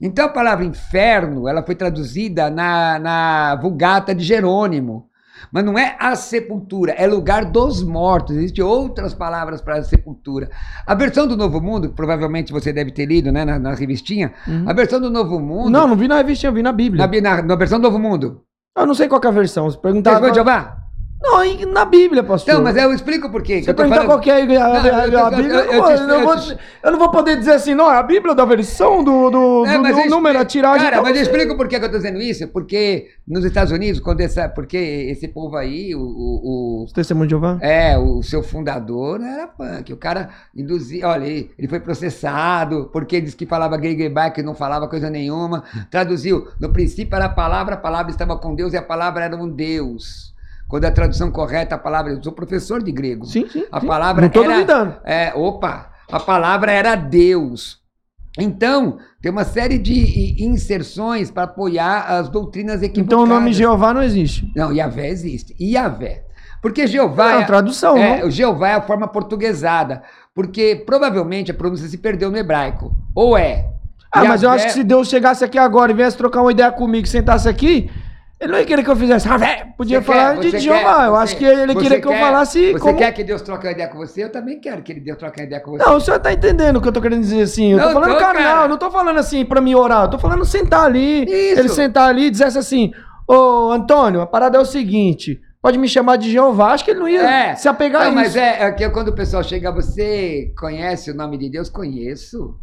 Então a palavra inferno, ela foi traduzida na, na Vulgata de Jerônimo. Mas não é a sepultura, é lugar dos mortos. Existem outras palavras para sepultura. A versão do Novo Mundo, que provavelmente você deve ter lido né, na, na revistinha, a versão do Novo Mundo. Uhum. Não, não vi na revista, eu vi na Bíblia. na, na, na versão do Novo Mundo. Eu não sei qual é a versão. Se perguntar. Tá, Jeová? Não, na Bíblia, pastor. Então, mas eu explico por quê. que Se eu tô perguntar falando- qual que é a, Não, Bíblia, eu- não vou- não não poder dizer assim, não, é a Bíblia da versão do, do, É, do- do número, a tiragem. Cara, pra mas eu você. explico por que que eu tô dizendo isso. Porque nos Estados Unidos, quando essa. Porque esse povo aí, o. o, o- Os testemunhos de Jeová? é, o seu fundador era punk. O cara induzia. Olha, ele, foi processado porque disse que falava grego e hebraico e não falava coisa nenhuma. Traduziu. No princípio era a palavra, a palavra estava com Deus e a palavra era um Deus. Quando a tradução correta, a palavra. Eu sou professor de grego. Sim, sim. A sim. palavra Não tô era, duvidando. É, opa, a palavra era Deus. Então, tem uma série de inserções para apoiar as doutrinas equivocadas. Então o nome Jeová não existe. Não, Yahvé existe. Yahvé. Porque Jeová Não, é, tradução, é, não? o Jeová é a forma portuguesada, porque provavelmente a pronúncia se perdeu no hebraico. Ou é Ah, mas eu acho que se Deus chegasse aqui agora e viesse trocar uma ideia comigo, sentasse aqui, ele não ia querer que eu fizesse. Ah, podia Você falar quer- de Jeová. quer- eu você- acho que ele queria que eu falasse Você como. quer que Deus troque uma ideia com você? Eu também quero que Deus troque uma ideia com você. Não, o senhor tá entendendo o que eu tô querendo dizer assim. Eu tô Não, falando tô, carnal, cara. eu não tô falando assim pra me orar. Eu tô falando sentar ali. Isso. Ele sentar ali e dissesse assim: Ô Antônio, a parada é o seguinte. Pode me chamar de Jeová. Acho que ele não ia É. se apegar Não, a mas isso. é, é que quando o pessoal chega, você conhece o nome de Deus? Conheço.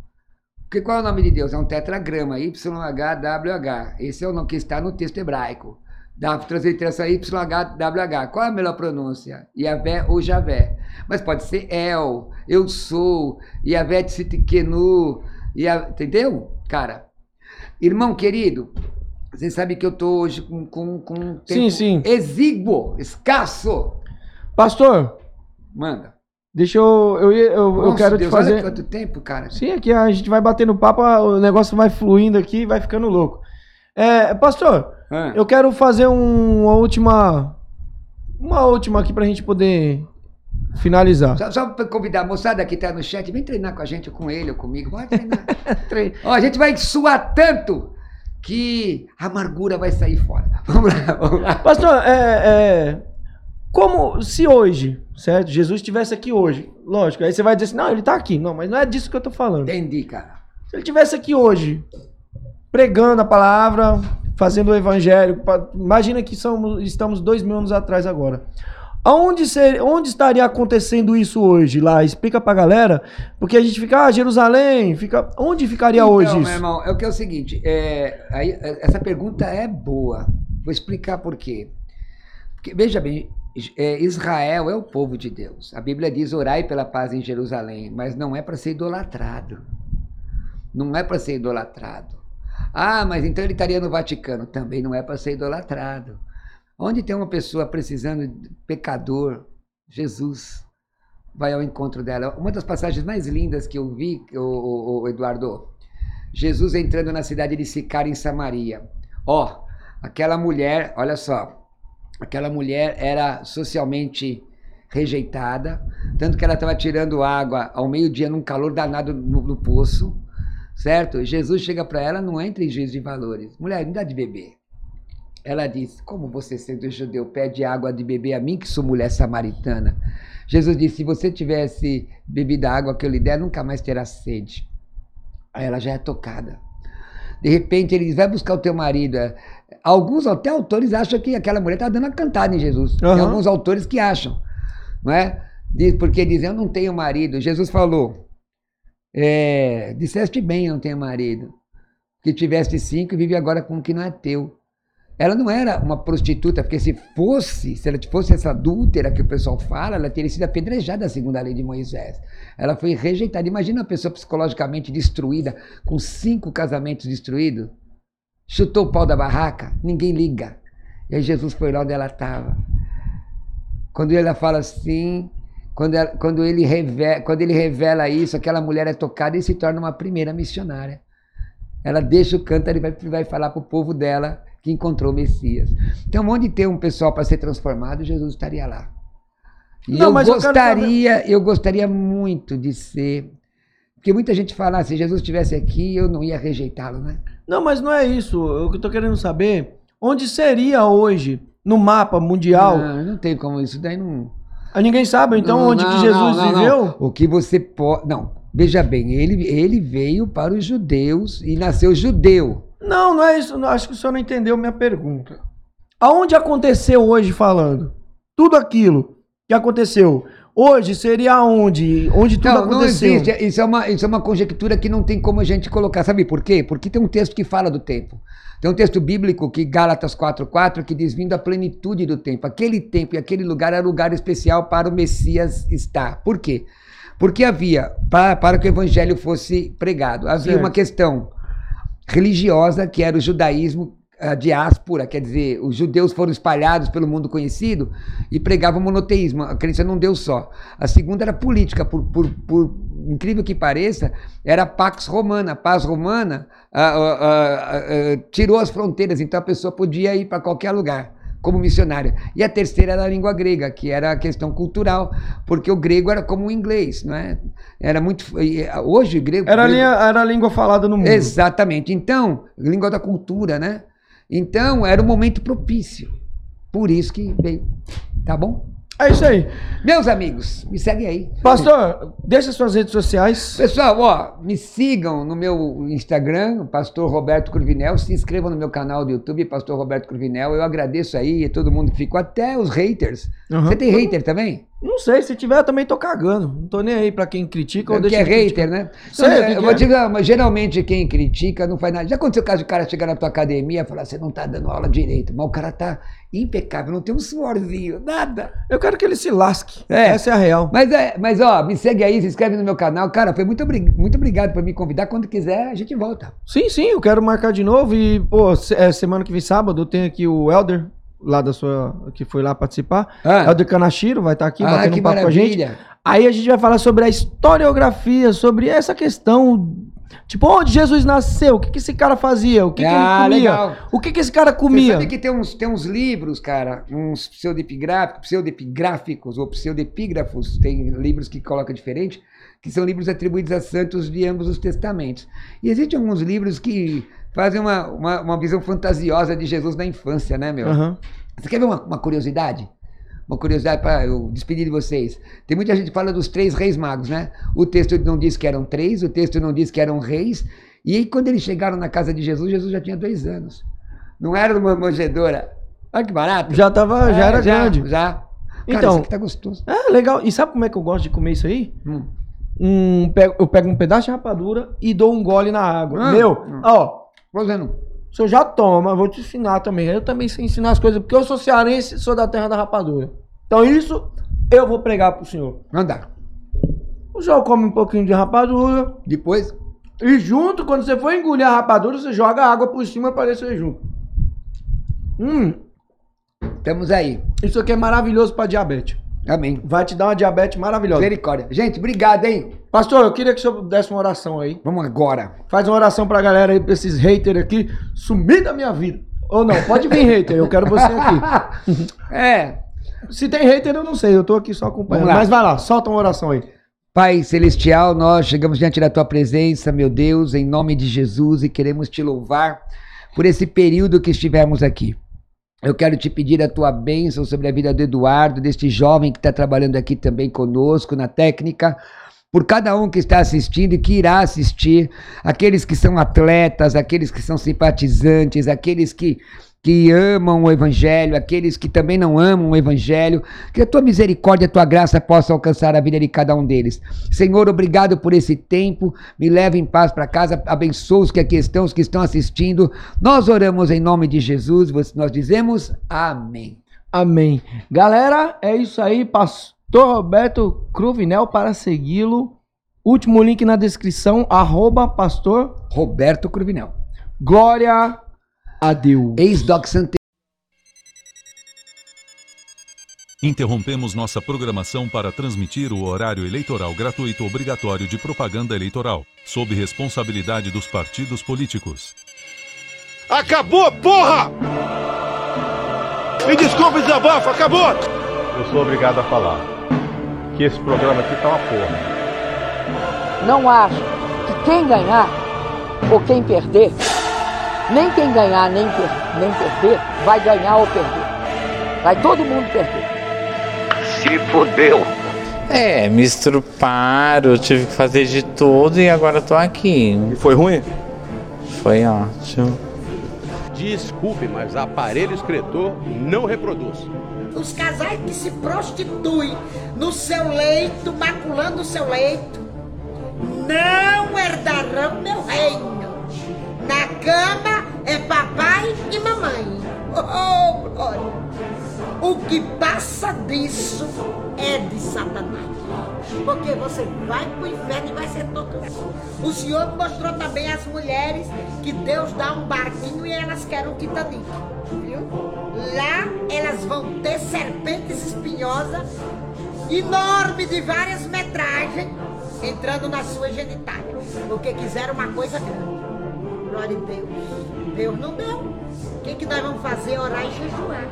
Porque qual é o nome de Deus? É um tetragrama, YHWH. Esse é o nome que está no texto hebraico. Da transliteração YHWH. Qual é a melhor pronúncia? Yahvé ou Javé. Mas pode ser El, eu sou, Yahvé Tsitkenu, Yah- entendeu? Cara, irmão querido, você sabe que eu tô hoje com, com, com um tempo Sim, sim. exíguo, escasso. Pastor, Manda. Deixa eu. Eu, eu, eu Nossa, quero Deus, te fazer. Olha quanto tempo, cara. Sim, aqui a gente vai batendo papo, o negócio vai fluindo aqui, vai ficando louco. É, pastor, Ah. eu quero fazer um- uma última. Uma última aqui pra gente poder finalizar. Só, só pra convidar a moçada que tá no chat, vem treinar com a gente, ou com ele, ou comigo. Pode treinar. Tre- Ó, a gente vai suar tanto que a amargura vai sair fora. Vamos lá, vamos lá. Pastor, é, é, como se hoje, certo? Jesus estivesse aqui hoje, lógico, aí você vai dizer assim, não, ele tá aqui. Não, mas não é disso que eu tô falando. Entendi, cara. Se ele estivesse aqui hoje, pregando a palavra, fazendo o evangelho, imagina que somos, estamos dois mil anos atrás agora. Aonde, ser, onde estaria acontecendo isso hoje lá? Explica pra galera, porque a gente fica, ah, Jerusalém, fica, onde ficaria então, hoje meu isso? irmão, é o que é o seguinte, é, aí, é, essa pergunta é boa. Vou explicar por quê. Porque, veja bem, Israel é o povo de Deus. A Bíblia diz orai pela paz em Jerusalém, mas não é para ser idolatrado. Não é para ser idolatrado. Ah, mas então ele estaria no Vaticano. Também não é para ser idolatrado. Onde tem uma pessoa precisando de pecador, Jesus vai ao encontro dela. Uma das passagens mais lindas que eu vi, o, o- Eduardo, Jesus entrando na cidade de Sicar, em Samaria. Ó, aquela mulher, olha só, aquela mulher era socialmente rejeitada, tanto que ela estava tirando água ao meio-dia num calor danado no, no poço, certo? Jesus chega para ela, não entra em juízo de valores. Mulher, me dá de beber. Ela diz: Como você, sendo judeu, pede água de beber a mim, que sou mulher samaritana? Jesus disse: Se você tivesse bebido a água que eu lhe der, nunca mais terá sede. Aí ela já é tocada. De repente ele diz, vai buscar o teu marido. Alguns até autores acham que aquela mulher está dando uma cantada em Jesus. Tem Aham. alguns autores que acham, não é? Porque dizem, eu não tenho marido. Jesus falou, é, disseste bem, eu não tenho marido. Que tiveste cinco e vive agora com o que não é teu. Ela não era uma prostituta, porque se fosse, se ela fosse essa adúltera que o pessoal fala, ela teria sido apedrejada segundo a lei de Moisés. Ela foi rejeitada. Imagina uma pessoa psicologicamente destruída, com cinco casamentos destruídos, chutou o pau da barraca, ninguém liga. E aí Jesus foi lá onde ela estava. Quando ela fala assim, quando, ela- quando, ele revela, quando ele revela isso, aquela mulher é tocada e se torna uma primeira missionária. Ela deixa o cântaro e vai, vai falar para o povo dela que encontrou o Messias. Então, onde tem um pessoal para ser transformado, Jesus estaria lá. E Não, eu mas eu gostaria, eu gostaria muito de ser. Porque muita gente fala, ah, se Jesus estivesse aqui, eu não ia rejeitá-lo, né? Não, mas não é isso. O que eu tô querendo saber, onde seria hoje, no mapa mundial? Não, não tem como isso daí não. Ah, Ninguém sabe, então, Não, onde não, que Jesus não, não, não. viveu? O que você pode. Não, veja bem, ele, ele veio para os judeus e nasceu judeu. Não, não é isso. não, Acho que o senhor não entendeu minha pergunta. Aonde aconteceu hoje falando? Tudo aquilo que aconteceu hoje seria onde? Onde tudo Não, não aconteceu? existe. Isso é, uma, isso é uma conjectura que não tem como a gente colocar. Sabe por quê? Porque tem um texto que fala do tempo. Tem um texto bíblico que Gálatas 4:4 que diz vindo a plenitude do tempo. Aquele tempo e aquele lugar era lugar especial para o Messias estar. Por quê? Porque havia para, para que o evangelho fosse pregado, havia Certo. uma questão religiosa que era o judaísmo a diáspora, quer dizer, os judeus foram espalhados pelo mundo conhecido e pregavam monoteísmo, a crença num Deus só. A segunda era política, por, por- por incrível que pareça, era a Pax Romana. A paz romana ah, ah, ah, ah, tirou as fronteiras, então a pessoa podia ir para qualquer lugar como missionária. E a terceira era a língua grega, que era a questão cultural, porque o grego era como o inglês, não é? Era muito hoje o grego Era, a grego- era a língua falada no mundo. Exatamente. Então, língua da cultura, né? Então, era um momento propício. Por isso que veio. Tá bom? É isso aí. Meus amigos, me seguem aí. Pastor, deixa suas redes sociais. Pessoal, ó, me sigam no meu Instagram, Pastor Roberto Cruvinel. Se inscrevam no meu canal do YouTube, Pastor Roberto Cruvinel. Eu agradeço aí a todo mundo que ficou, até os haters. Uhum. Você tem hater também? Não sei, se tiver eu também tô cagando. Não tô nem aí pra quem critica ou que deixa é de hater, criticar. né? Sei, que eu que vou é. te dizer, mas geralmente quem critica não faz nada. Já aconteceu o caso de cara chegar na tua academia e falar, você não tá dando aula direito, mas o cara tá impecável, não tem um suorzinho, nada. Eu quero que ele se lasque. É. Essa é a real. Mas, é, mas ó, me segue aí, se inscreve no meu canal. Cara, foi muito, muito obrigado por me convidar. Quando quiser, a gente volta. Sim, sim, eu quero marcar de novo. E, pô, é, semana que vem, sábado, eu tenho aqui o Elder, lá da sua. que foi lá participar. Ah. Elder Kanashiro vai estar aqui Ah, batendo que um papo com a gente. Aí a gente vai falar sobre a historiografia, sobre essa questão. Tipo, onde Jesus nasceu? O que, que esse cara fazia? O que, que Ah, ele comia? legal. O que, que esse cara Você comia? sabe que tem uns, tem uns livros, cara, uns pseudepigráficos, pseudepigráficos ou pseudepígrafos, tem livros que colocam diferente, que são livros atribuídos a santos de ambos os testamentos. E existem alguns livros que fazem uma, uma, uma visão fantasiosa de Jesus na infância, né, meu? Aham. Você quer ver uma, uma curiosidade? Uma curiosidade para eu despedir de vocês. Tem muita gente que fala dos três reis magos, né? O texto não diz que eram três, o texto não diz que eram reis. E aí, quando eles chegaram na casa de Jesus, Jesus já tinha dois anos. Não era uma manjedora. Olha que barato. Já tava, já É, era grande. Já. Cara, Então- isso aqui tá gostoso. É, legal. E sabe como é que eu gosto de comer isso aí? Hum. Um, eu pego um pedaço de rapadura e dou um gole na água. Ah, Meu, hum. ó, Fazendo. o senhor já toma, eu vou te ensinar também. Eu também sei ensinar as coisas, porque eu sou cearense e sou da terra da rapadura. Então isso eu vou pregar pro senhor. Andar. O senhor come um pouquinho de rapadura Depois, e junto, quando você for engolir a rapadura, você joga a água por cima para descer junto. Hum, estamos aí. isso aqui é maravilhoso para diabetes. Amém. Vai te dar uma diabetes maravilhosa. Misericórdia. Gente, obrigado, hein? Pastor, eu queria que o senhor desse uma oração aí. Vamos agora. Faz uma oração pra galera aí, pra esses haters aqui, sumir da minha vida. Ou não, pode vir hater, eu quero você aqui. é. Se tem hater, eu não sei, eu tô aqui só acompanhando. Mas vai lá, solta uma oração aí. Pai Celestial, nós chegamos diante da tua presença, meu Deus, em nome de Jesus e queremos te louvar por esse período que estivemos aqui. Eu quero te pedir a tua bênção sobre a vida do Eduardo, deste jovem que está trabalhando aqui também conosco na técnica. por cada um que está assistindo e que irá assistir, aqueles que são atletas, aqueles que são simpatizantes, aqueles que que amam o Evangelho, aqueles que também não amam o Evangelho, que a tua misericórdia, a tua graça possa alcançar a vida de cada um deles. Senhor, obrigado por esse tempo, me leve em paz para casa, abençoa os que aqui estão, os que estão assistindo. Nós oramos em nome de Jesus, nós dizemos amém. Amém. Galera, é isso aí, Pastor Roberto Cruvinel para segui-lo. Último link na descrição, arroba pastor Roberto Cruvinel. Glória a Deus. Ex-Doc Sante Interrompemos nossa programação para transmitir o horário eleitoral gratuito obrigatório de propaganda eleitoral, sob responsabilidade dos partidos políticos. Acabou, porra! Me desculpe, desabafo, acabou! Eu sou obrigado a falar que esse programa aqui tá uma porra. Não acho que quem ganhar ou quem perder, nem quem ganhar nem, per nem perder, vai ganhar ou perder. Vai todo mundo perder. Se fodeu. É, me estruparam, tive que fazer de tudo e agora tô aqui. E foi ruim? Foi ótimo. Desculpe, mas aparelho escritor não reproduz. Os casais que se prostituem no seu leito, maculando o seu leito, não herdarão meu reino. Na cama é papai e mamãe. Oh, glória! O que passa disso é de Satanás. Porque você vai para o inferno e vai ser torturado. O Senhor mostrou também às mulheres que Deus dá um barquinho e elas querem um Titanic. Viu? Lá elas vão ter serpentes espinhosas, enormes de várias metragens, entrando na sua genitália. Porque quiseram uma coisa grande. Glória a Deus. Deus não deu. O que, que nós vamos fazer? Orar e jejuar.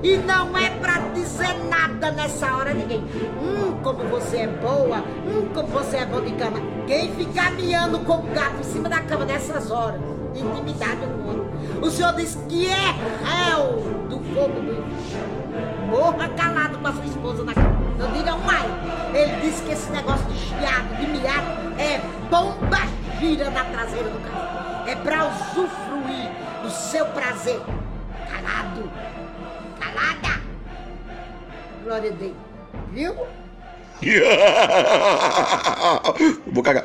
E não é pra dizer nada nessa hora ninguém. Hum, como você é boa. Hum, como você é bom de cama. Quem ficar miando com o gato em cima da cama nessas horas? Intimidade com o outro. O senhor diz que é réu do fogo do inferno. Morra calado com a sua esposa na cama. Não diga mais. Ele disse que esse negócio de chiado, de miado, é bomba gira na traseira do carro. É pra usufruir do seu prazer. Calado calada. Glória a Deus. Viu? Vou cagar.